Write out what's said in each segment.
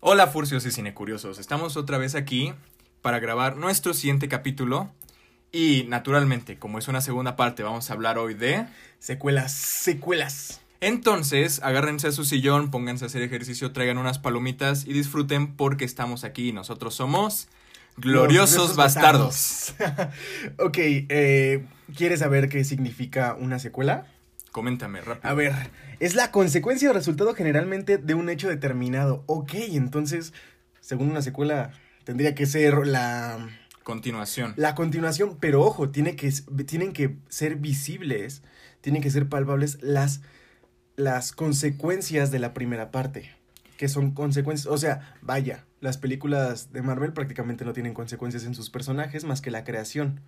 Hola furcios y cinecuriosos, estamos otra vez aquí para grabar nuestro siguiente capítulo y naturalmente, como es una segunda parte, vamos a hablar hoy de... Secuelas, secuelas. Entonces, agárrense a su sillón, pónganse a hacer ejercicio, traigan unas palomitas y disfruten porque estamos aquí y nosotros somos gloriosos bastardos. bastardos. ok, eh, ¿quieres saber qué significa una secuela? Coméntame rápido. A ver, es la consecuencia o resultado generalmente de un hecho determinado. Ok, entonces, según una secuela, tendría que ser la, Continuación. la continuación, pero ojo, tiene que, tienen que ser visibles, tienen que ser palpables las, las consecuencias de la primera parte. Que son consecuencias, o sea, vaya, las películas de Marvel prácticamente no tienen consecuencias en sus personajes más que la creación.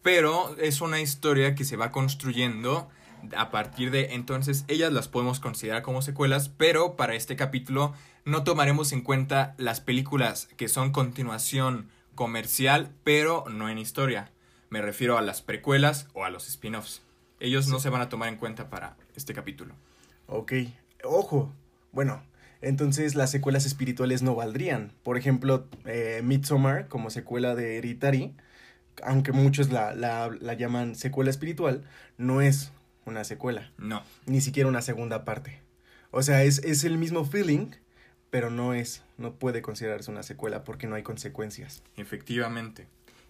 Pero es una historia que se va construyendo a partir de entonces ellas las podemos considerar como secuelas, pero para este capítulo no tomaremos en cuenta las películas que son continuación comercial, pero no en historia. Me refiero a las precuelas o a los spin-offs. Ellos no se van a tomar en cuenta para este capítulo. Ok, ojo. Bueno, entonces las secuelas espirituales no valdrían. Por ejemplo, eh, Midsommar como secuela de Hereditary, aunque muchos la, la, la llaman secuela espiritual, no es una secuela, No. ni siquiera una segunda parte. O sea, es, es el mismo feeling, pero no es, no puede considerarse una secuela porque no hay consecuencias. Efectivamente.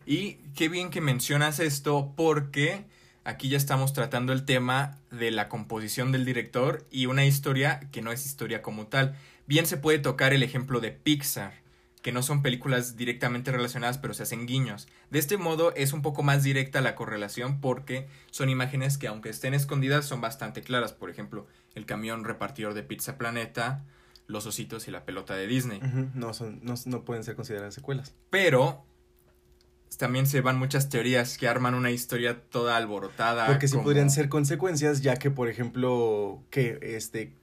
Y qué bien que mencionas esto porque aquí ya estamos tratando el tema de la composición del director y una historia que no es historia como tal. Bien se puede tocar el ejemplo de Pixar, que no son películas directamente relacionadas pero se hacen guiños. De este modo es un poco más directa la correlación porque son imágenes que aunque estén escondidas son bastante claras. Por ejemplo, el camión repartidor de Pizza Planeta, los ositos y la pelota de Disney. No, son, no, no pueden ser consideradas secuelas. Pero también se van muchas teorías que arman una historia toda alborotada. Porque sí como- podrían ser consecuencias, ya que, por ejemplo, que este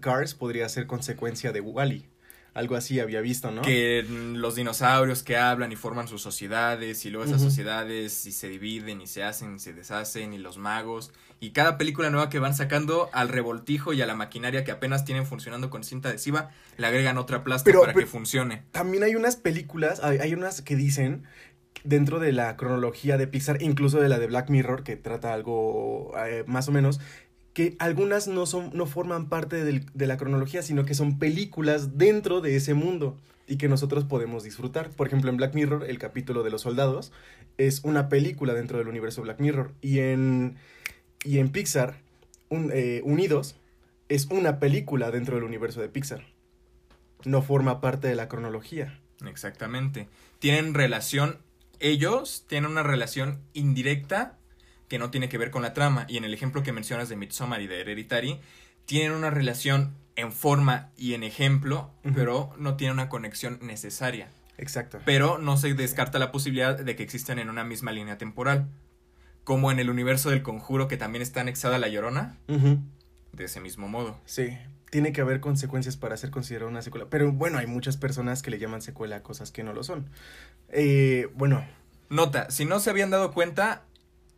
Cars podría ser consecuencia de Wally. Algo así había visto, ¿no? Que los dinosaurios que hablan y forman sus sociedades y luego esas sociedades y se dividen y se hacen, se deshacen y los magos y cada película nueva que van sacando al revoltijo y a la maquinaria que apenas tienen funcionando con cinta adhesiva le agregan otra Pero- para pero- que funcione. También hay unas películas, hay, hay unas que dicen dentro de la cronología de Pixar, incluso de la de Black Mirror, que trata algo eh, más o menos, que algunas no son, no forman parte del- de la cronología, sino que son películas dentro de ese mundo y que nosotros podemos disfrutar. Por ejemplo, en Black Mirror, el capítulo de los soldados es una película dentro del universo Black Mirror. Y en, y en Pixar, un- eh, Unidos es una película dentro del universo de Pixar. No forma parte de la cronología. Exactamente. Tienen relación, ellos tienen una relación indirecta que no tiene que ver con la trama. Y en el ejemplo que mencionas de Midsommar y de Hereditary, tienen una relación en forma y en ejemplo, pero no tienen una conexión necesaria. Exacto. Pero no se descarta la posibilidad de que existan en una misma línea temporal. Como en el universo del conjuro que también está anexada a la llorona, de ese mismo modo. Sí. Tiene que haber consecuencias para ser considerada una secuela. Pero bueno, hay muchas personas que le llaman secuela a cosas que no lo son. Eh, bueno, Nota, si no se habían dado cuenta,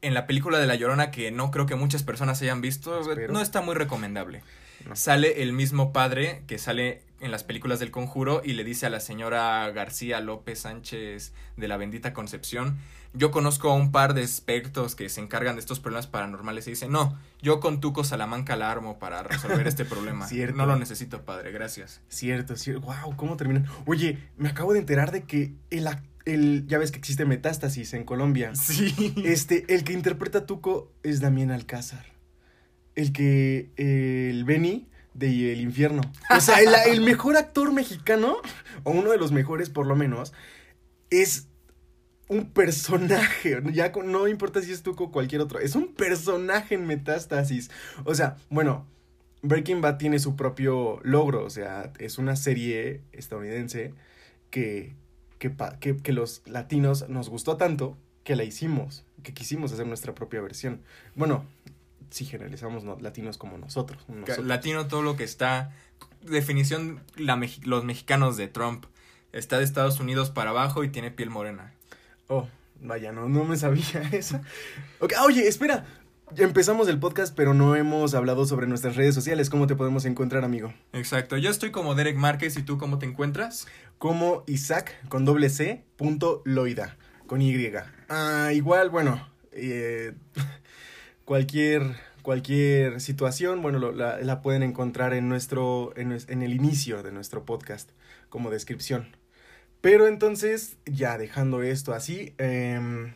en la película de La Llorona, que no creo que muchas personas hayan visto, Espero. no está muy recomendable. No. Sale el mismo padre que sale en las películas del conjuro y le dice a la señora García López Sánchez de la bendita Concepción, yo conozco a un par de expertos que se encargan de estos problemas paranormales y dice, no, yo con Tuco Salamanca la armo para resolver este problema. Cierto. No lo necesito, padre, gracias. cierto, cierto. Wow, ¿cómo terminan? Oye, me acabo de enterar de que el, ac- el ya ves que existe metástasis en Colombia. Sí. Este, el que interpreta a Tuco es Damián Alcázar. El que, eh, el Benny de El Infierno. O sea, el, el mejor actor mexicano, o uno de los mejores por lo menos, es un personaje. Ya no importa si es Tuco o cualquier otro, es un personaje en Metástasis. O sea, bueno, Breaking Bad tiene su propio logro. O sea, es una serie estadounidense que, que, que, que los latinos nos gustó tanto que la hicimos, que quisimos hacer nuestra propia versión. Bueno, si generalizamos no- latinos como nosotros. nosotros. Latino todo lo que está. Definición la los mexicanos de Trump. Está de Estados Unidos para abajo y tiene piel morena. Oh, vaya, no, no me sabía esa. Ah, oye, espera. Empezamos el podcast, pero no hemos hablado sobre nuestras redes sociales. ¿Cómo te podemos encontrar, amigo? Exacto. Yo estoy como Derek Márquez y tú cómo te encuentras? Como Isaac con doble C punto Loida con Y. Ah, igual, bueno, eh, cualquier cualquier situación, bueno, lo- la, la pueden encontrar en nuestro en, nues- en el inicio de nuestro podcast como descripción. Pero entonces, ya dejando esto así, em,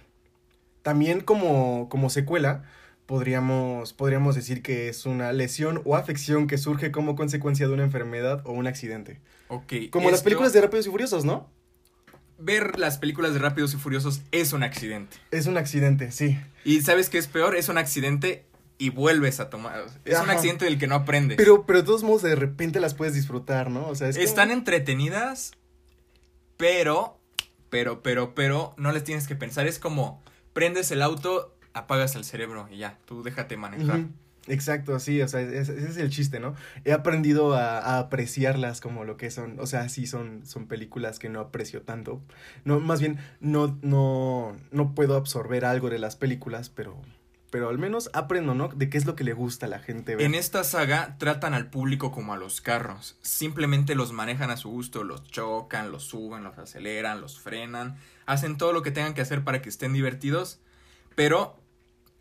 también como, como secuela, podríamos, podríamos decir que es una lesión o afección que surge como consecuencia de una enfermedad o un accidente. Ok. Como las películas de Rápidos y Furiosos, ¿no? Ver las películas de Rápidos y Furiosos es un accidente. Es un accidente, sí. Y ¿sabes qué es peor? Es un accidente y vuelves a tomar. Es un accidente del que no aprendes. Pero, pero de todos modos, de repente las puedes disfrutar, ¿no? O sea, es como- Están entretenidas, pero, pero, pero, pero, no les tienes que pensar. Es como, prendes el auto, apagas el cerebro y ya, tú déjate manejar. Exacto, sí, o sea, ese, ese es el chiste, ¿no? He aprendido a, a apreciarlas como lo que son, o sea, sí son, son películas que no aprecio tanto. No, más bien, no, no, no puedo absorber algo de las películas, pero, pero al menos aprendo, ¿no? De qué es lo que le gusta a la gente ver. En esta saga tratan al público como a los carros. Simplemente los manejan a su gusto, los chocan, los suben, los aceleran, los frenan, hacen todo lo que tengan que hacer para que estén divertidos, pero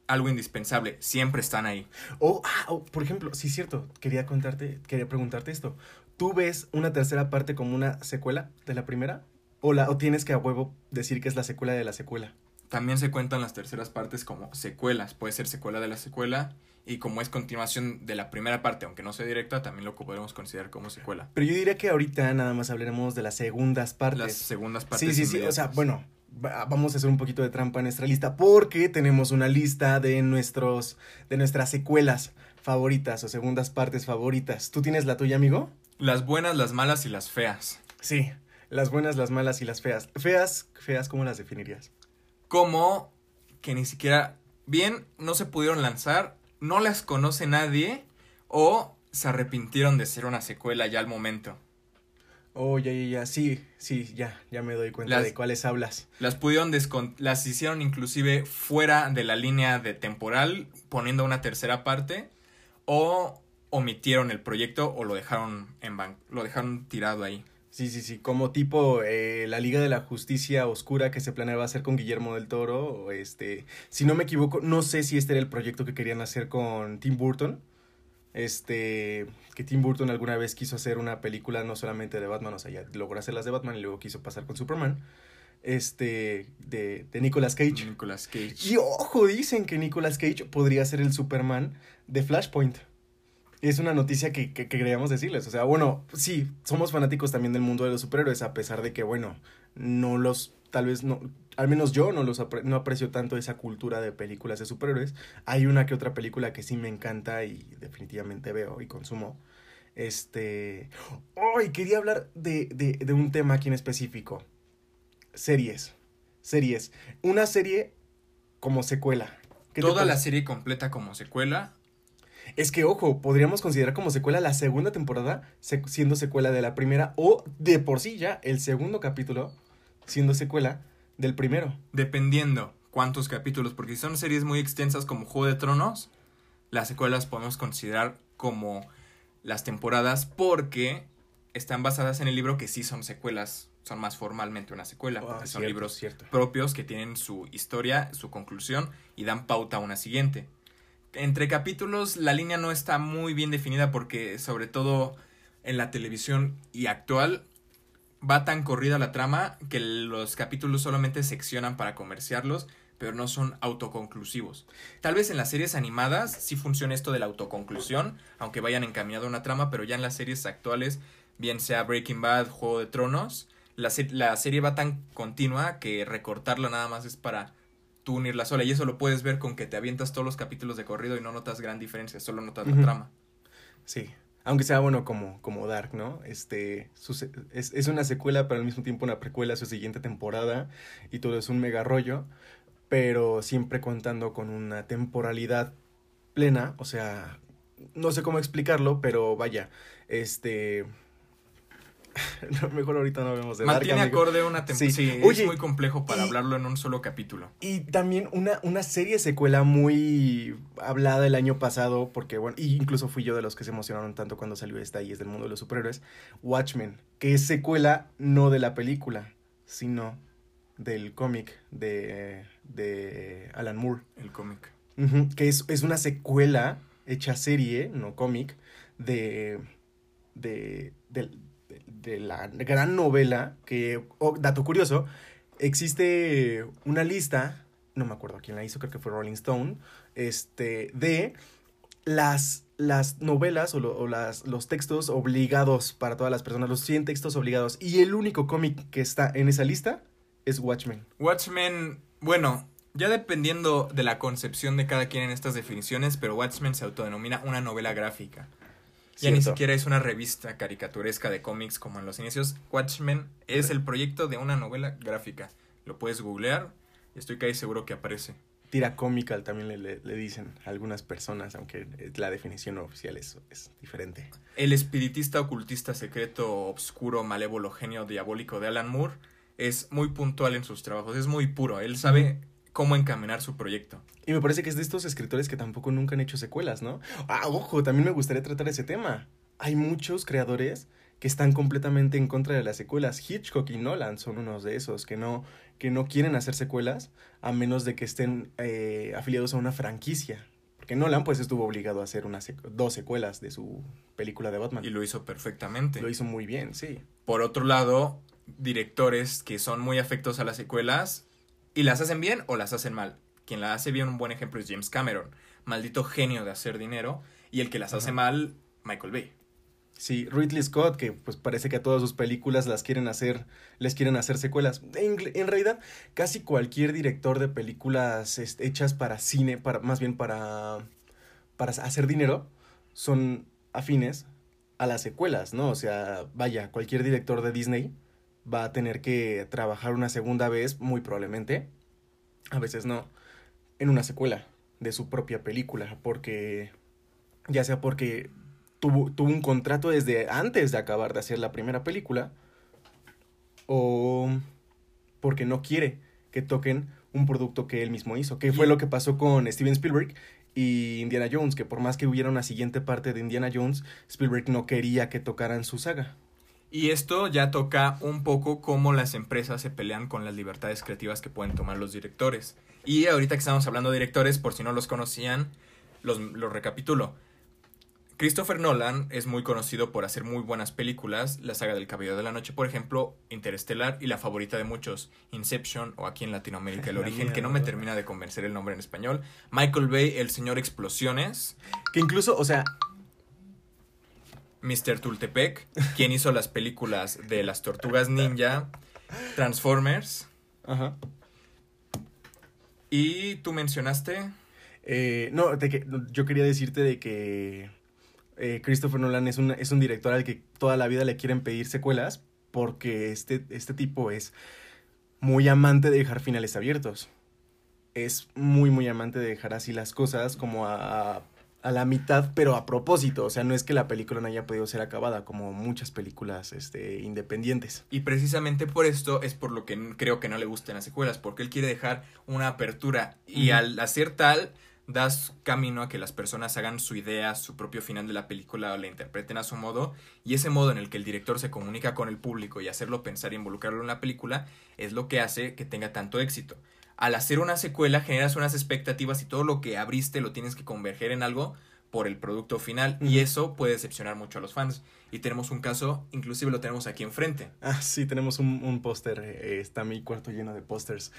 algo indispensable, siempre están ahí. O, ah, o, por ejemplo, sí es cierto, quería contarte, quería preguntarte esto. ¿Tú ves una tercera parte como una secuela de la primera? ¿O, la, o tienes que a huevo decir que es la secuela de la secuela? También se cuentan las terceras partes como secuelas, puede ser secuela de la secuela y como es continuación de la primera parte, aunque no sea directa, también lo podemos considerar como secuela. Pero yo diría que ahorita nada más hablaremos de las segundas partes. Las segundas partes. sí, sí, sí. O sea, bueno, vamos a hacer un poquito de trampa en nuestra lista porque tenemos una lista de nuestros, de nuestras secuelas favoritas o segundas partes favoritas. ¿Tú tienes la tuya, amigo? Las buenas, las malas y las feas. Sí. Las buenas, las malas y las feas. Feas, feas, ¿cómo las definirías? Como que ni siquiera, bien, no se pudieron lanzar, no las conoce nadie o se arrepintieron de ser una secuela ya al momento. Oh, ya, ya, ya. Sí, sí, ya, ya me doy cuenta Las- de cuáles hablas. Las pudieron las hicieron inclusive fuera de la línea de temporal, poniendo una tercera parte, o omitieron el proyecto o lo dejaron en ban lo dejaron tirado ahí. Sí, sí, sí. Como tipo eh, la Liga de la Justicia Oscura que se planeaba hacer con Guillermo del Toro. O este. Si no me equivoco, no sé si este era el proyecto que querían hacer con Tim Burton. Este. Que Tim Burton alguna vez quiso hacer una película no solamente de Batman, o sea, ya logró hacer las de Batman y luego quiso pasar con Superman. Este. De, de Nicolas Cage. Nicolas Cage. Y ojo, dicen que Nicolas Cage podría ser el Superman de Flashpoint. Es una noticia que, que, que queríamos decirles. O sea, bueno, sí, somos fanáticos también del mundo de los superhéroes, a pesar de que, bueno, no los, tal vez no, al menos yo no los apre- no aprecio tanto esa cultura de películas de superhéroes. Hay una que otra película que sí me encanta y definitivamente veo y consumo. Este. Hoy quería hablar de, de, de un tema aquí en específico. Series. Series. Una serie como secuela. ¿Qué te Toda la serie completa como secuela. Es que, ojo, podríamos considerar como secuela la segunda temporada siendo secuela de la primera o de por sí ya el segundo capítulo siendo secuela del primero. Dependiendo cuántos capítulos, porque si son series muy extensas como Juego de Tronos, las secuelas podemos considerar como las temporadas porque están basadas en el libro que sí son secuelas, son más formalmente una secuela, Ah, porque son cierto, libros cierto. propios que tienen su historia, su conclusión y dan pauta a una siguiente. Entre capítulos la línea no está muy bien definida porque sobre todo en la televisión y actual va tan corrida la trama que los capítulos solamente seccionan para comerciarlos, pero no son autoconclusivos. Tal vez en las series animadas sí funcione esto de la autoconclusión, aunque vayan encaminado a una trama, pero ya en las series actuales, bien sea Breaking Bad, Juego de Tronos, la, se- la serie va tan continua que recortarla nada más es para tú unirla sola. Y eso lo puedes ver con que te avientas todos los capítulos de corrido y no notas gran diferencia, solo notas la trama. Sí. Aunque sea bueno como, como Dark, ¿no? Este, es, es una secuela, pero al mismo tiempo una precuela su siguiente temporada. Y todo es un mega rollo. Pero siempre contando con una temporalidad plena. O sea, no sé cómo explicarlo, pero vaya. Este. Mejor ahorita no vemos de Mantiene Dark, acorde una temporada. Sí. Sí, Oye, es muy complejo para y- hablarlo en un solo capítulo. Y también una, una serie secuela muy hablada el año pasado, porque bueno, y incluso fui yo de los que se emocionaron tanto cuando salió esta y es del mundo de los superhéroes, Watchmen, que es secuela no de la película, sino del cómic de, de Alan Moore. El cómic. Que es, es una secuela hecha serie, no cómic, de, de, de, de- la gran novela que, dato curioso, existe una lista, no me acuerdo quién la hizo, creo que fue Rolling Stone, este, de las, las novelas o, lo- o las, los textos obligados para todas las personas, los 100 textos obligados, y el único cómic que está en esa lista es Watchmen. Watchmen, bueno, ya dependiendo de la concepción de cada quien en estas definiciones, pero Watchmen se autodenomina una novela gráfica. Ya ni siquiera es una revista caricaturesca de cómics como en los inicios. Watchmen es el proyecto de una novela gráfica. Lo puedes googlear y estoy casi seguro que aparece. Tira comical también le, le- le dicen a algunas personas, aunque eh, la definición oficial es, es diferente. El espiritista, ocultista, secreto, obscuro, malévolo, genio diabólico de Alan Moore es muy puntual en sus trabajos, es muy puro. Él sabe cómo encaminar su proyecto. Y me parece que es de estos escritores que tampoco nunca han hecho secuelas, ¿no? Ah, ojo, también me gustaría tratar ese tema. Hay muchos creadores que están completamente en contra de las secuelas. Hitchcock y Nolan son unos de esos que no, que no quieren hacer secuelas a menos de que estén eh, afiliados a una franquicia. Porque Nolan pues estuvo obligado a hacer una sec- dos secuelas de su película de Batman. Y lo hizo perfectamente. Lo hizo muy bien, sí. Por otro lado, directores que son muy afectos a las secuelas y las hacen bien o las hacen mal. Quien la hace bien, un buen ejemplo es James Cameron, maldito genio de hacer dinero, y el que las hace mal, Michael Bay. Sí, Ridley Scott, que pues parece que a todas sus películas las quieren hacer, les quieren hacer secuelas. En, en realidad, casi cualquier director de películas este, hechas para cine, para, más bien para, para hacer dinero, son afines a las secuelas, ¿no? O sea, vaya, cualquier director de Disney va a tener que trabajar una segunda vez, muy probablemente, a veces no, en una secuela de su propia película, porque ya sea porque tuvo, tuvo un contrato desde antes de acabar de hacer la primera película o porque no quiere que toquen un producto que él mismo hizo, que fue lo que pasó con Steven Spielberg y Indiana Jones, que por más que hubiera una siguiente parte de Indiana Jones, Spielberg no quería que tocaran su saga. Y esto ya toca un poco cómo las empresas se pelean con las libertades creativas que pueden tomar los directores. Y ahorita que estamos hablando de directores, por si no los conocían, los, los recapitulo. Christopher Nolan es muy conocido por hacer muy buenas películas, la saga del Caballero de la Noche, por ejemplo, Interestelar y la favorita de muchos, Inception o aquí en Latinoamérica El La Origen, que no me termina de convencer el nombre en español, Michael Bay, El Señor Explosiones, Que incluso, o sea, Mr. Tultepec, quien hizo las películas de las Tortugas Ninja, Transformers, ajá. y tú mencionaste... Eh, no, de que, yo quería decirte de que eh, Christopher Nolan es un, es un director al que toda la vida le quieren pedir secuelas porque este, este tipo es muy amante de dejar finales abiertos. Es muy, muy amante de dejar así las cosas como a, a la mitad, pero a propósito. O sea, no es que la película no haya podido ser acabada como muchas películas este, independientes. Y precisamente por esto es por lo que creo que no le gustan las secuelas, porque él quiere dejar una apertura y al hacer tal das camino a que las personas hagan su idea, su propio final de la película o la interpreten a su modo y ese modo en el que el director se comunica con el público y hacerlo pensar y involucrarlo en la película es lo que hace que tenga tanto éxito. Al hacer una secuela generas unas expectativas y todo lo que abriste lo tienes que converger en algo por el producto final y eso puede decepcionar mucho a los fans. Y tenemos un caso, inclusive lo tenemos aquí enfrente. Ah, sí, tenemos un, un póster. eh, está mi cuarto lleno de pósters.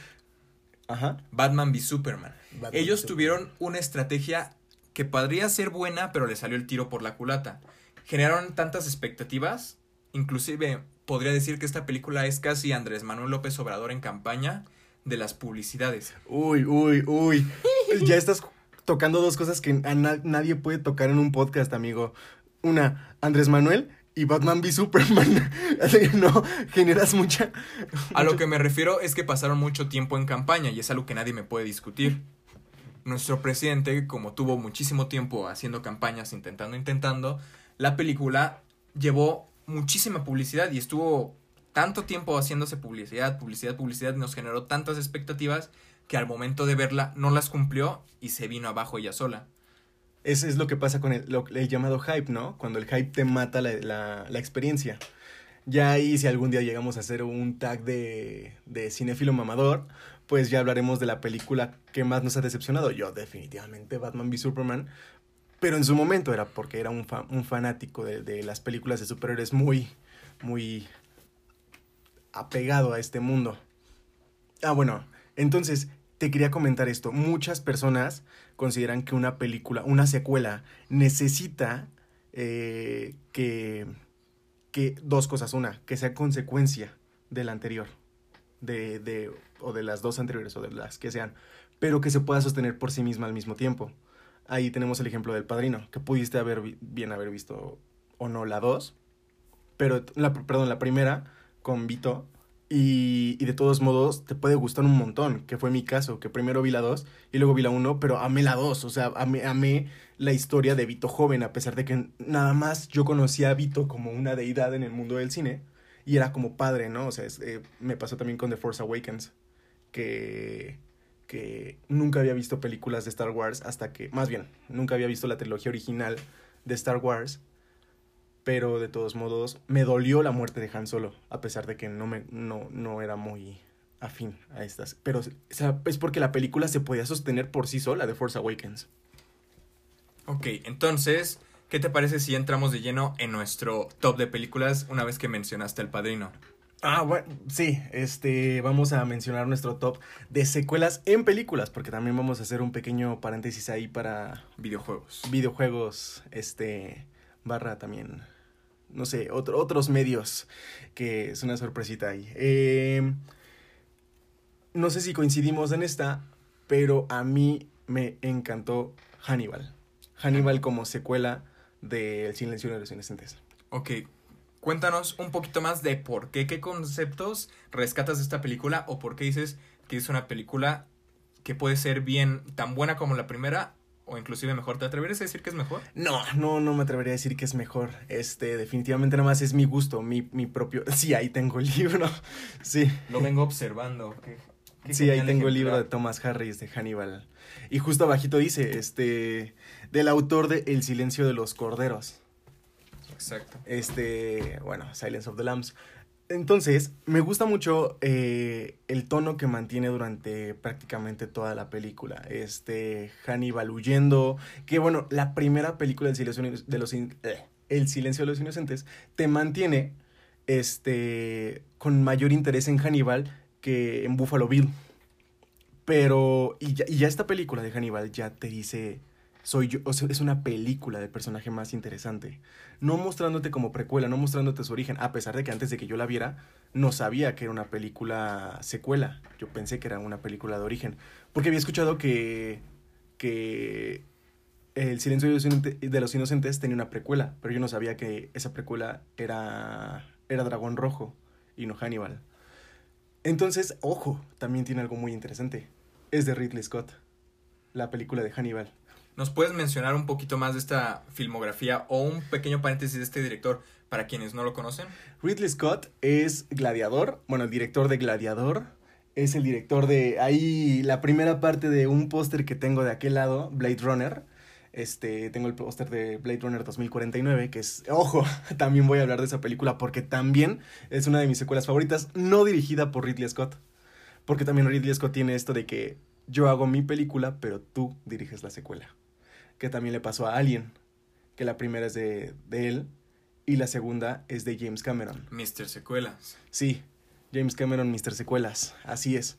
Ajá. Batman v Superman. Batman Ellos v tuvieron una estrategia que podría ser buena, pero le salió el tiro por la culata. Generaron tantas expectativas, inclusive podría decir que esta película es casi Andrés Manuel López Obrador en campaña de las publicidades. Uy, uy, uy. ya estás tocando dos cosas que a na- nadie puede tocar en un podcast, amigo. Una, Andrés Manuel y Batman v Superman. No, generas mucha... A lo que me refiero es que pasaron mucho tiempo en campaña y es algo que nadie me puede discutir. Nuestro presidente, como tuvo muchísimo tiempo haciendo campañas, intentando, intentando, la película llevó muchísima publicidad y estuvo tanto tiempo haciéndose publicidad, publicidad, publicidad, nos generó tantas expectativas que al momento de verla no las cumplió y se vino abajo ella sola. Ese es lo que pasa con el, el llamado hype, ¿no? Cuando el hype te mata la, la, experiencia. Ya ahí, si algún día llegamos a hacer un tag de, de cinéfilo mamador, pues ya hablaremos de la película que más nos ha decepcionado. Yo, definitivamente, Batman v Superman. Pero en su momento era porque era un, un fanático de, de las películas de superhéroes muy, muy apegado a este mundo. Ah, bueno, entonces te quería comentar esto. Muchas personas consideran que una película, una secuela, necesita eh, que, que dos cosas. Una, que sea consecuencia de la anterior, de, de, o de las dos anteriores, o de las que sean, pero que se pueda sostener por sí misma al mismo tiempo. Ahí tenemos el ejemplo del padrino, que pudiste haber bien haber visto o no la dos, pero la, perdón, la primera con Vito. Y, y de todos modos te puede gustar un montón, que fue mi caso, que primero vi la 2 y luego vi la 1, pero amé la 2, o sea, amé, amé la historia de Vito joven, a pesar de que nada más yo conocía a Vito como una deidad en el mundo del cine y era como padre, ¿no? O sea, eh, me pasó también con The Force Awakens, que, que nunca había visto películas de Star Wars hasta que, más bien, nunca había visto la trilogía original de Star Wars pero de todos modos me dolió la muerte de Han Solo, a pesar de que no, me, no, no era muy afín a estas. Pero o sea, es porque la película se podía sostener por sí sola de Force Awakens. Ok, entonces, ¿qué te parece si entramos de lleno en nuestro top de películas una vez que mencionaste El Padrino? Ah, bueno, sí, este, vamos a mencionar nuestro top de secuelas en películas, porque también vamos a hacer un pequeño paréntesis ahí para Videojuegos. videojuegos, este, barra también, no sé, otro- otros medios, que es una sorpresita ahí. Eh, no sé si coincidimos en esta, pero a mí me encantó Hannibal. Hannibal como secuela de El silencio de los inocentes. Ok, cuéntanos un poquito más de por qué, qué conceptos rescatas de esta película o por qué dices que es una película que puede ser bien tan buena como la primera o inclusive mejor. ¿Te atreverías a decir que es mejor? No, no, no me atrevería a decir que es mejor. Este, definitivamente nada más es mi gusto, mi, mi propio. Sí, ahí tengo el libro. Sí. Lo vengo observando. qué- qué Sí, ahí tengo el libro de Thomas Harris de Hannibal. Y justo abajito dice, este, del autor de El silencio de los corderos. Exacto. Este, bueno, Silence of the Lambs. Entonces, me gusta mucho eh, el tono que mantiene durante prácticamente toda la película. Este, Hannibal huyendo. Que bueno, la primera película del silencio de los, eh, El silencio de los inocentes te mantiene este, con mayor interés en Hannibal que en Buffalo Bill. Pero, y ya, y ya esta película de Hannibal ya te dice, soy yo, es una película del personaje más interesante. No mostrándote como precuela, no mostrándote su origen, a pesar de que antes de que yo la viera, no sabía que era una película secuela. Yo pensé que era una película de origen. Porque había escuchado que, que El silencio de los, inocente- de los inocentes tenía una precuela, pero yo no sabía que esa precuela era, era Dragón Rojo y no Hannibal. Entonces, ojo, también tiene algo muy interesante. Es de Ridley Scott, la película de Hannibal. ¿Nos puedes mencionar un poquito más de esta filmografía o un pequeño paréntesis de este director para quienes no lo conocen? Ridley Scott es Gladiador, bueno, el director de Gladiador. Es el director de ahí la primera parte de un póster que tengo de aquel lado, Blade Runner. Este, tengo el póster de Blade Runner 2049, que es, ojo, también voy a hablar de esa película porque también es una de mis secuelas favoritas, no dirigida por Ridley Scott. Porque también Ridley Scott tiene esto de que yo hago mi película, pero tú diriges la secuela. Que también le pasó a Alien, que la primera es de, de él y la segunda es de James Cameron. Mr. Secuelas. Sí, James Cameron, Mr. Secuelas, así es.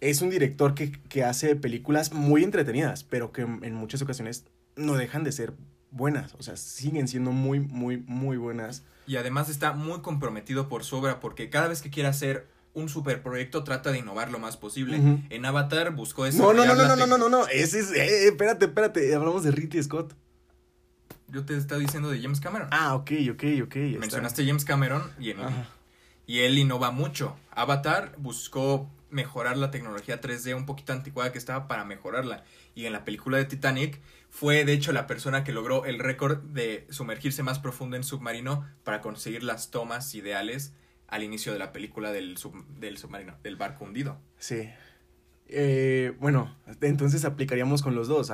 Es un director que, que hace películas muy entretenidas, pero que en muchas ocasiones no dejan de ser buenas. O sea, siguen siendo muy, muy, muy buenas. Y además está muy comprometido por su obra porque cada vez que quiere hacer un superproyecto trata de innovar lo más posible. Ujú. En Avatar buscó No, no, no, no, la no, no, tec- no, no, ese es, eh, espérate, espérate, hablamos de Ridley Scott. Yo te estaba diciendo de James Cameron. Ah, ok, ok, ok. Mencionaste James Cameron y, en- y él innova mucho. Avatar buscó mejorar la tecnología 3D un poquito anticuada que estaba para mejorarla. Y en la película de Titanic fue de hecho la persona que logró el récord de sumergirse más profundo en submarino para conseguir las tomas ideales al inicio de la película del, del submarino, del barco hundido. Sí. Eh, bueno, entonces aplicaríamos con los dos,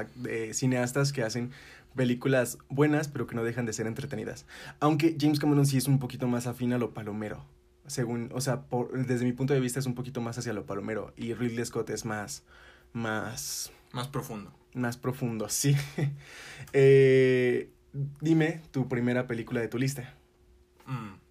cineastas que hacen películas buenas pero que no dejan de ser entretenidas. Aunque James Cameron sí es un poquito más afín a lo palomero. Según, o sea, por, desde mi punto de vista es un poquito más hacia lo palomero y Ridley Scott es más, más... Más profundo. Más profundo, sí. eh, dime tu primera película de tu lista. Mm.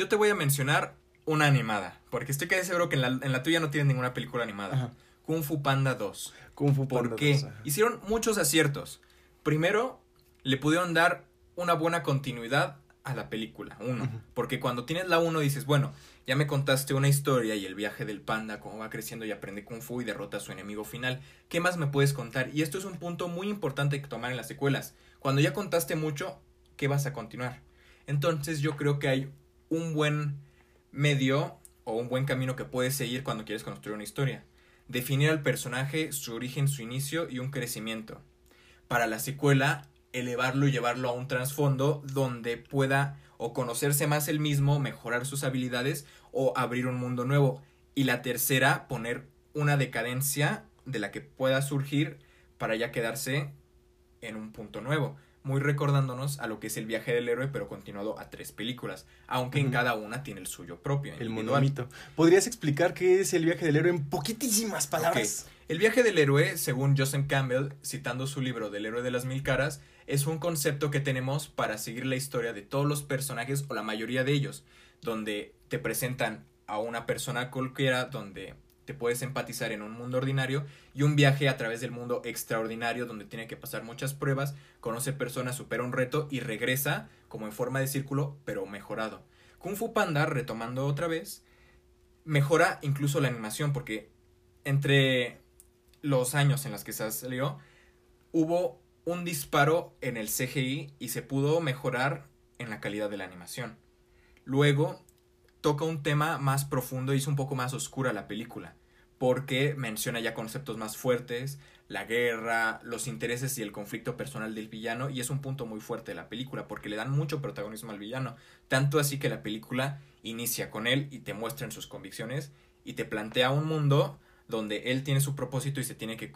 Yo te voy a mencionar una animada, porque estoy casi seguro que en la, en la tuya no tienes ninguna película animada. Kung Fu Panda 2. Kung Fu Panda Porque hicieron muchos aciertos. Primero, le pudieron dar una buena continuidad a la película, uno. Porque cuando tienes la uno dices, bueno, ya me contaste una historia y el viaje del panda, cómo va creciendo y aprende kung fu y derrota a su enemigo final. ¿Qué más me puedes contar? Y esto es un punto muy importante que tomar en las secuelas. Cuando ya contaste mucho, ¿qué vas a continuar? Entonces yo creo que hay un buen medio o un buen camino que puedes seguir cuando quieres construir una historia. Definir al personaje, su origen, su inicio y un crecimiento. Para la secuela, elevarlo y llevarlo a un trasfondo donde pueda o conocerse más él mismo, mejorar sus habilidades o abrir un mundo nuevo. Y la tercera, poner una decadencia de la que pueda surgir para ya quedarse en un punto nuevo. Muy recordándonos a lo que es el viaje del héroe, pero continuado a tres películas, aunque en cada una tiene el suyo propio. El monomito. ¿Podrías explicar qué es el viaje del héroe en poquitísimas palabras? El viaje del héroe, según Joseph Campbell, citando su libro Del héroe de las mil caras, es un concepto que tenemos para seguir la historia de todos los personajes o la mayoría de ellos, donde te presentan a una persona cualquiera, donde te puedes empatizar en un mundo ordinario y un viaje a través del mundo extraordinario donde tiene que pasar muchas pruebas, conoce personas, supera un reto y regresa como en forma de círculo, pero mejorado. Kung Fu Panda, retomando otra vez, mejora incluso la animación porque entre los años en los que se salió, hubo un disparo en el CGI y se pudo mejorar en la calidad de la animación. Luego toca un tema más profundo y es un poco más oscura la película, porque menciona ya conceptos más fuertes, la guerra, los intereses y el conflicto personal del villano, y es un punto muy fuerte de la película, porque le dan mucho protagonismo al villano, tanto así que la película inicia con él y te muestra en sus convicciones y te plantea un mundo donde él tiene su propósito y se tiene que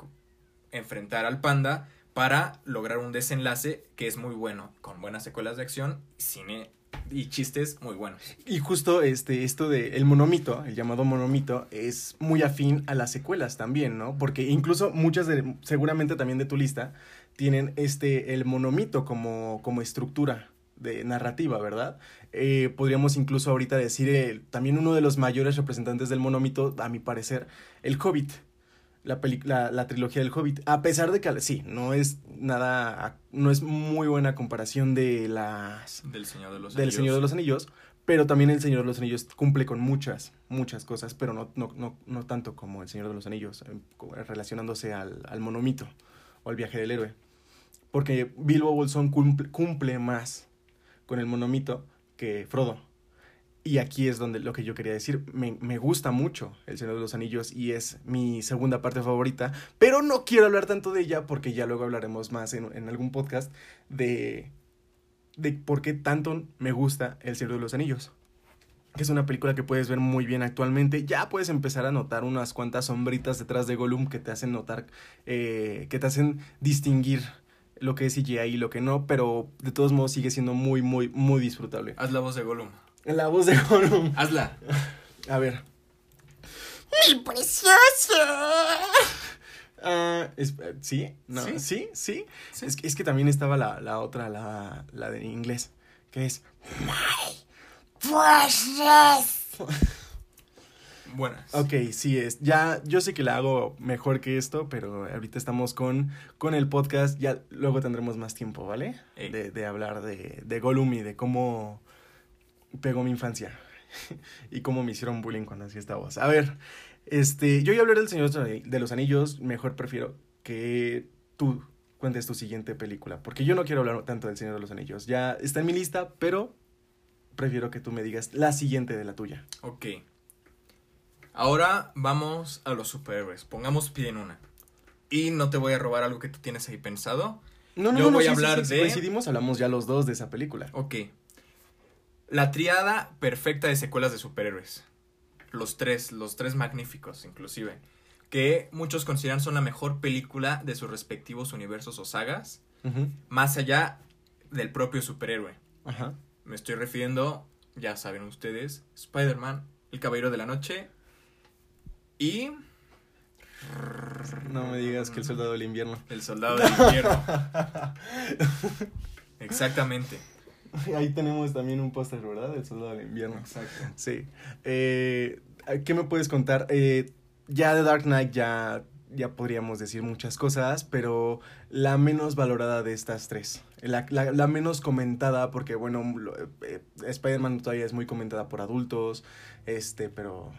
enfrentar al panda para lograr un desenlace que es muy bueno, con buenas secuelas de acción, cine y chistes muy buenos. Y justo este, esto de el monomito, el llamado monomito, es muy afín a las secuelas también, ¿no? Porque incluso muchas de, seguramente también de tu lista, tienen este, el monomito como, como estructura de narrativa, ¿verdad? Eh, podríamos incluso ahorita decir también uno de los mayores representantes del monomito, a mi parecer, el Hobbit la, la, trilogía del Hobbit. A pesar de que, sí, no es nada, no es muy buena comparación de las... Del Señor de los del Anillos. Señor de los Anillos, pero también el Señor de los Anillos cumple con muchas, muchas cosas, pero no, no, no, no tanto como el Señor de los Anillos, eh, relacionándose al, al monomito o al viaje del héroe. Porque Bilbo Bolsón cumple, cumple más con el monomito que Frodo. Y aquí es donde lo que yo quería decir, me, me, gusta mucho El Señor de los Anillos y es mi segunda parte favorita, pero no quiero hablar tanto de ella porque ya luego hablaremos más en, en algún podcast de, de por qué tanto me gusta El Señor de los Anillos. Que es una película que puedes ver muy bien actualmente. Ya puedes empezar a notar unas cuantas sombritas detrás de Gollum que te hacen notar, eh, que te hacen distinguir lo que es CGI y lo que no, pero de todos modos sigue siendo muy, muy, muy disfrutable. Haz la voz de Gollum. En la voz de Gollum. Hazla. A ver. ¡Mi precioso! Uh, es, ¿Sí? ¿No? ¿Sí? ¿Sí? ¿Sí? ¿Sí? Es, que, es, que también estaba la, la otra, la, la, de inglés, que es... My precious. Buenas. Ok, sí es. Ya, yo sé que la hago mejor que esto, pero ahorita estamos con, con el podcast. Ya luego tendremos más tiempo, ¿vale? De, de hablar de, de Gollum y de cómo pegó mi infancia y cómo me hicieron bullying cuando hacía esta voz. A ver, este, yo ya hablaré del Señor de los Anillos, mejor prefiero que tú cuentes tu siguiente película, porque yo no quiero hablar tanto del Señor de los Anillos. Ya está en mi lista, pero prefiero que tú me digas la siguiente de la tuya. Ok. Ahora vamos a los superhéroes. Pongamos pie en una. Y no te voy a robar algo que tú tienes ahí pensado. No, no, Yo no, voy a sí, hablar sí, de- coincidimos, hablamos ya los dos de esa película. Ok. La triada perfecta de secuelas de superhéroes. Los tres, los tres magníficos, inclusive. Que muchos consideran son la mejor película de sus respectivos universos o sagas. Más allá del propio superhéroe. Ajá. Me estoy refiriendo, ya saben ustedes, Spider-Man, El Caballero de la Noche y No me digas que el soldado del invierno. El Soldado del Invierno. Exactamente. Ahí tenemos también un póster, ¿verdad? Del soldado del invierno. Exacto. Sí. Eh, ¿Qué me puedes contar? Eh, ya de Dark Knight ya, ya podríamos decir muchas cosas, pero la menos valorada de estas tres. La, la- la menos comentada, porque bueno, eh, Spider-Man todavía es muy comentada por adultos, este, pero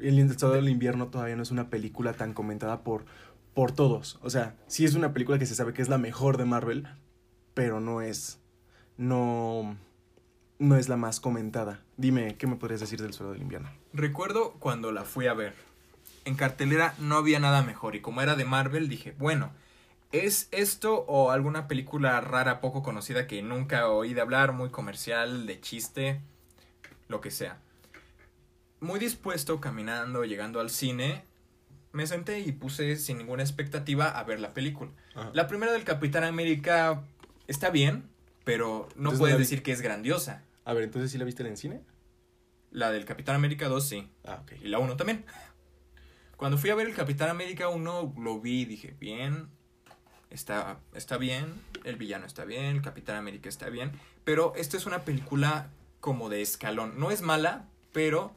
El Soldado del Invierno todavía no es una película tan comentada por, por todos. O sea, sí es una película que se sabe que es la mejor de Marvel, pero no es. No. No es la más comentada. Dime, ¿qué me podrías decir del Soldado del Invierno? Recuerdo cuando la fui a ver. En cartelera no había nada mejor y como era de Marvel dije, bueno, ¿es esto o alguna película rara poco conocida que nunca oí de hablar, muy comercial, de chiste, lo que sea? Muy dispuesto, caminando, llegando al cine, me senté y puse sin ninguna expectativa a ver la película. La primera del Capitán América está bien, pero no Entonces, puedes ¿no la vi- decir que es grandiosa. A ver, entonces sí la viste en el cine? La del Capitán América 2 sí. Ah, ok. Y la 1 también. Cuando fui a ver el Capitán América 1, lo vi y dije, bien, está, está bien, el villano está bien, el Capitán América está bien, pero esta es una película como de escalón. No es mala, pero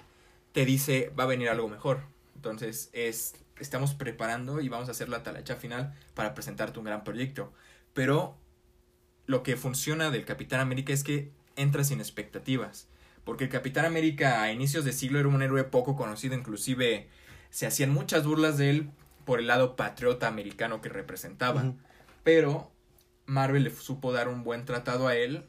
te dice, va a venir algo mejor. Entonces, es, estamos preparando y vamos a hacer la talacha final para presentarte un gran proyecto. Pero lo que funciona del Capitán América es que entra sin expectativas. Porque el Capitán América a inicios de siglo era un héroe poco conocido, inclusive se hacían muchas burlas de él por el lado patriota americano que representaba. Pero Marvel le supo dar un buen tratado a él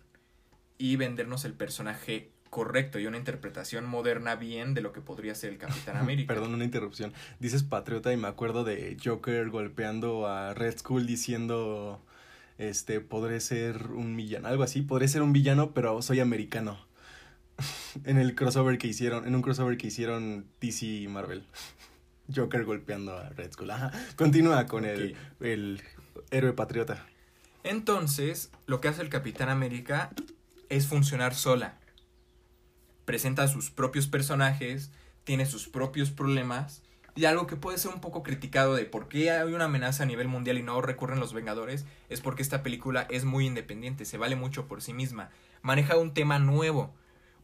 y vendernos el personaje correcto y una interpretación moderna bien de lo que podría ser el Capitán América. Perdón, una interrupción. Dices patriota y me acuerdo de Joker golpeando a Red Skull diciendo, este, podré ser un villano, algo así, podré ser un villano, pero soy americano. en el crossover que hicieron, en un crossover que hicieron DC y Marvel. Joker golpeando a Red Skull. Ajá. Continúa con el, el héroe patriota. Entonces, lo que hace el Capitán América es funcionar sola. Presenta sus propios personajes, tiene sus propios problemas, y algo que puede ser un poco criticado de por qué hay una amenaza a nivel mundial y no recurren los Vengadores, es porque esta película es muy independiente, se vale mucho por sí misma. Maneja un tema nuevo.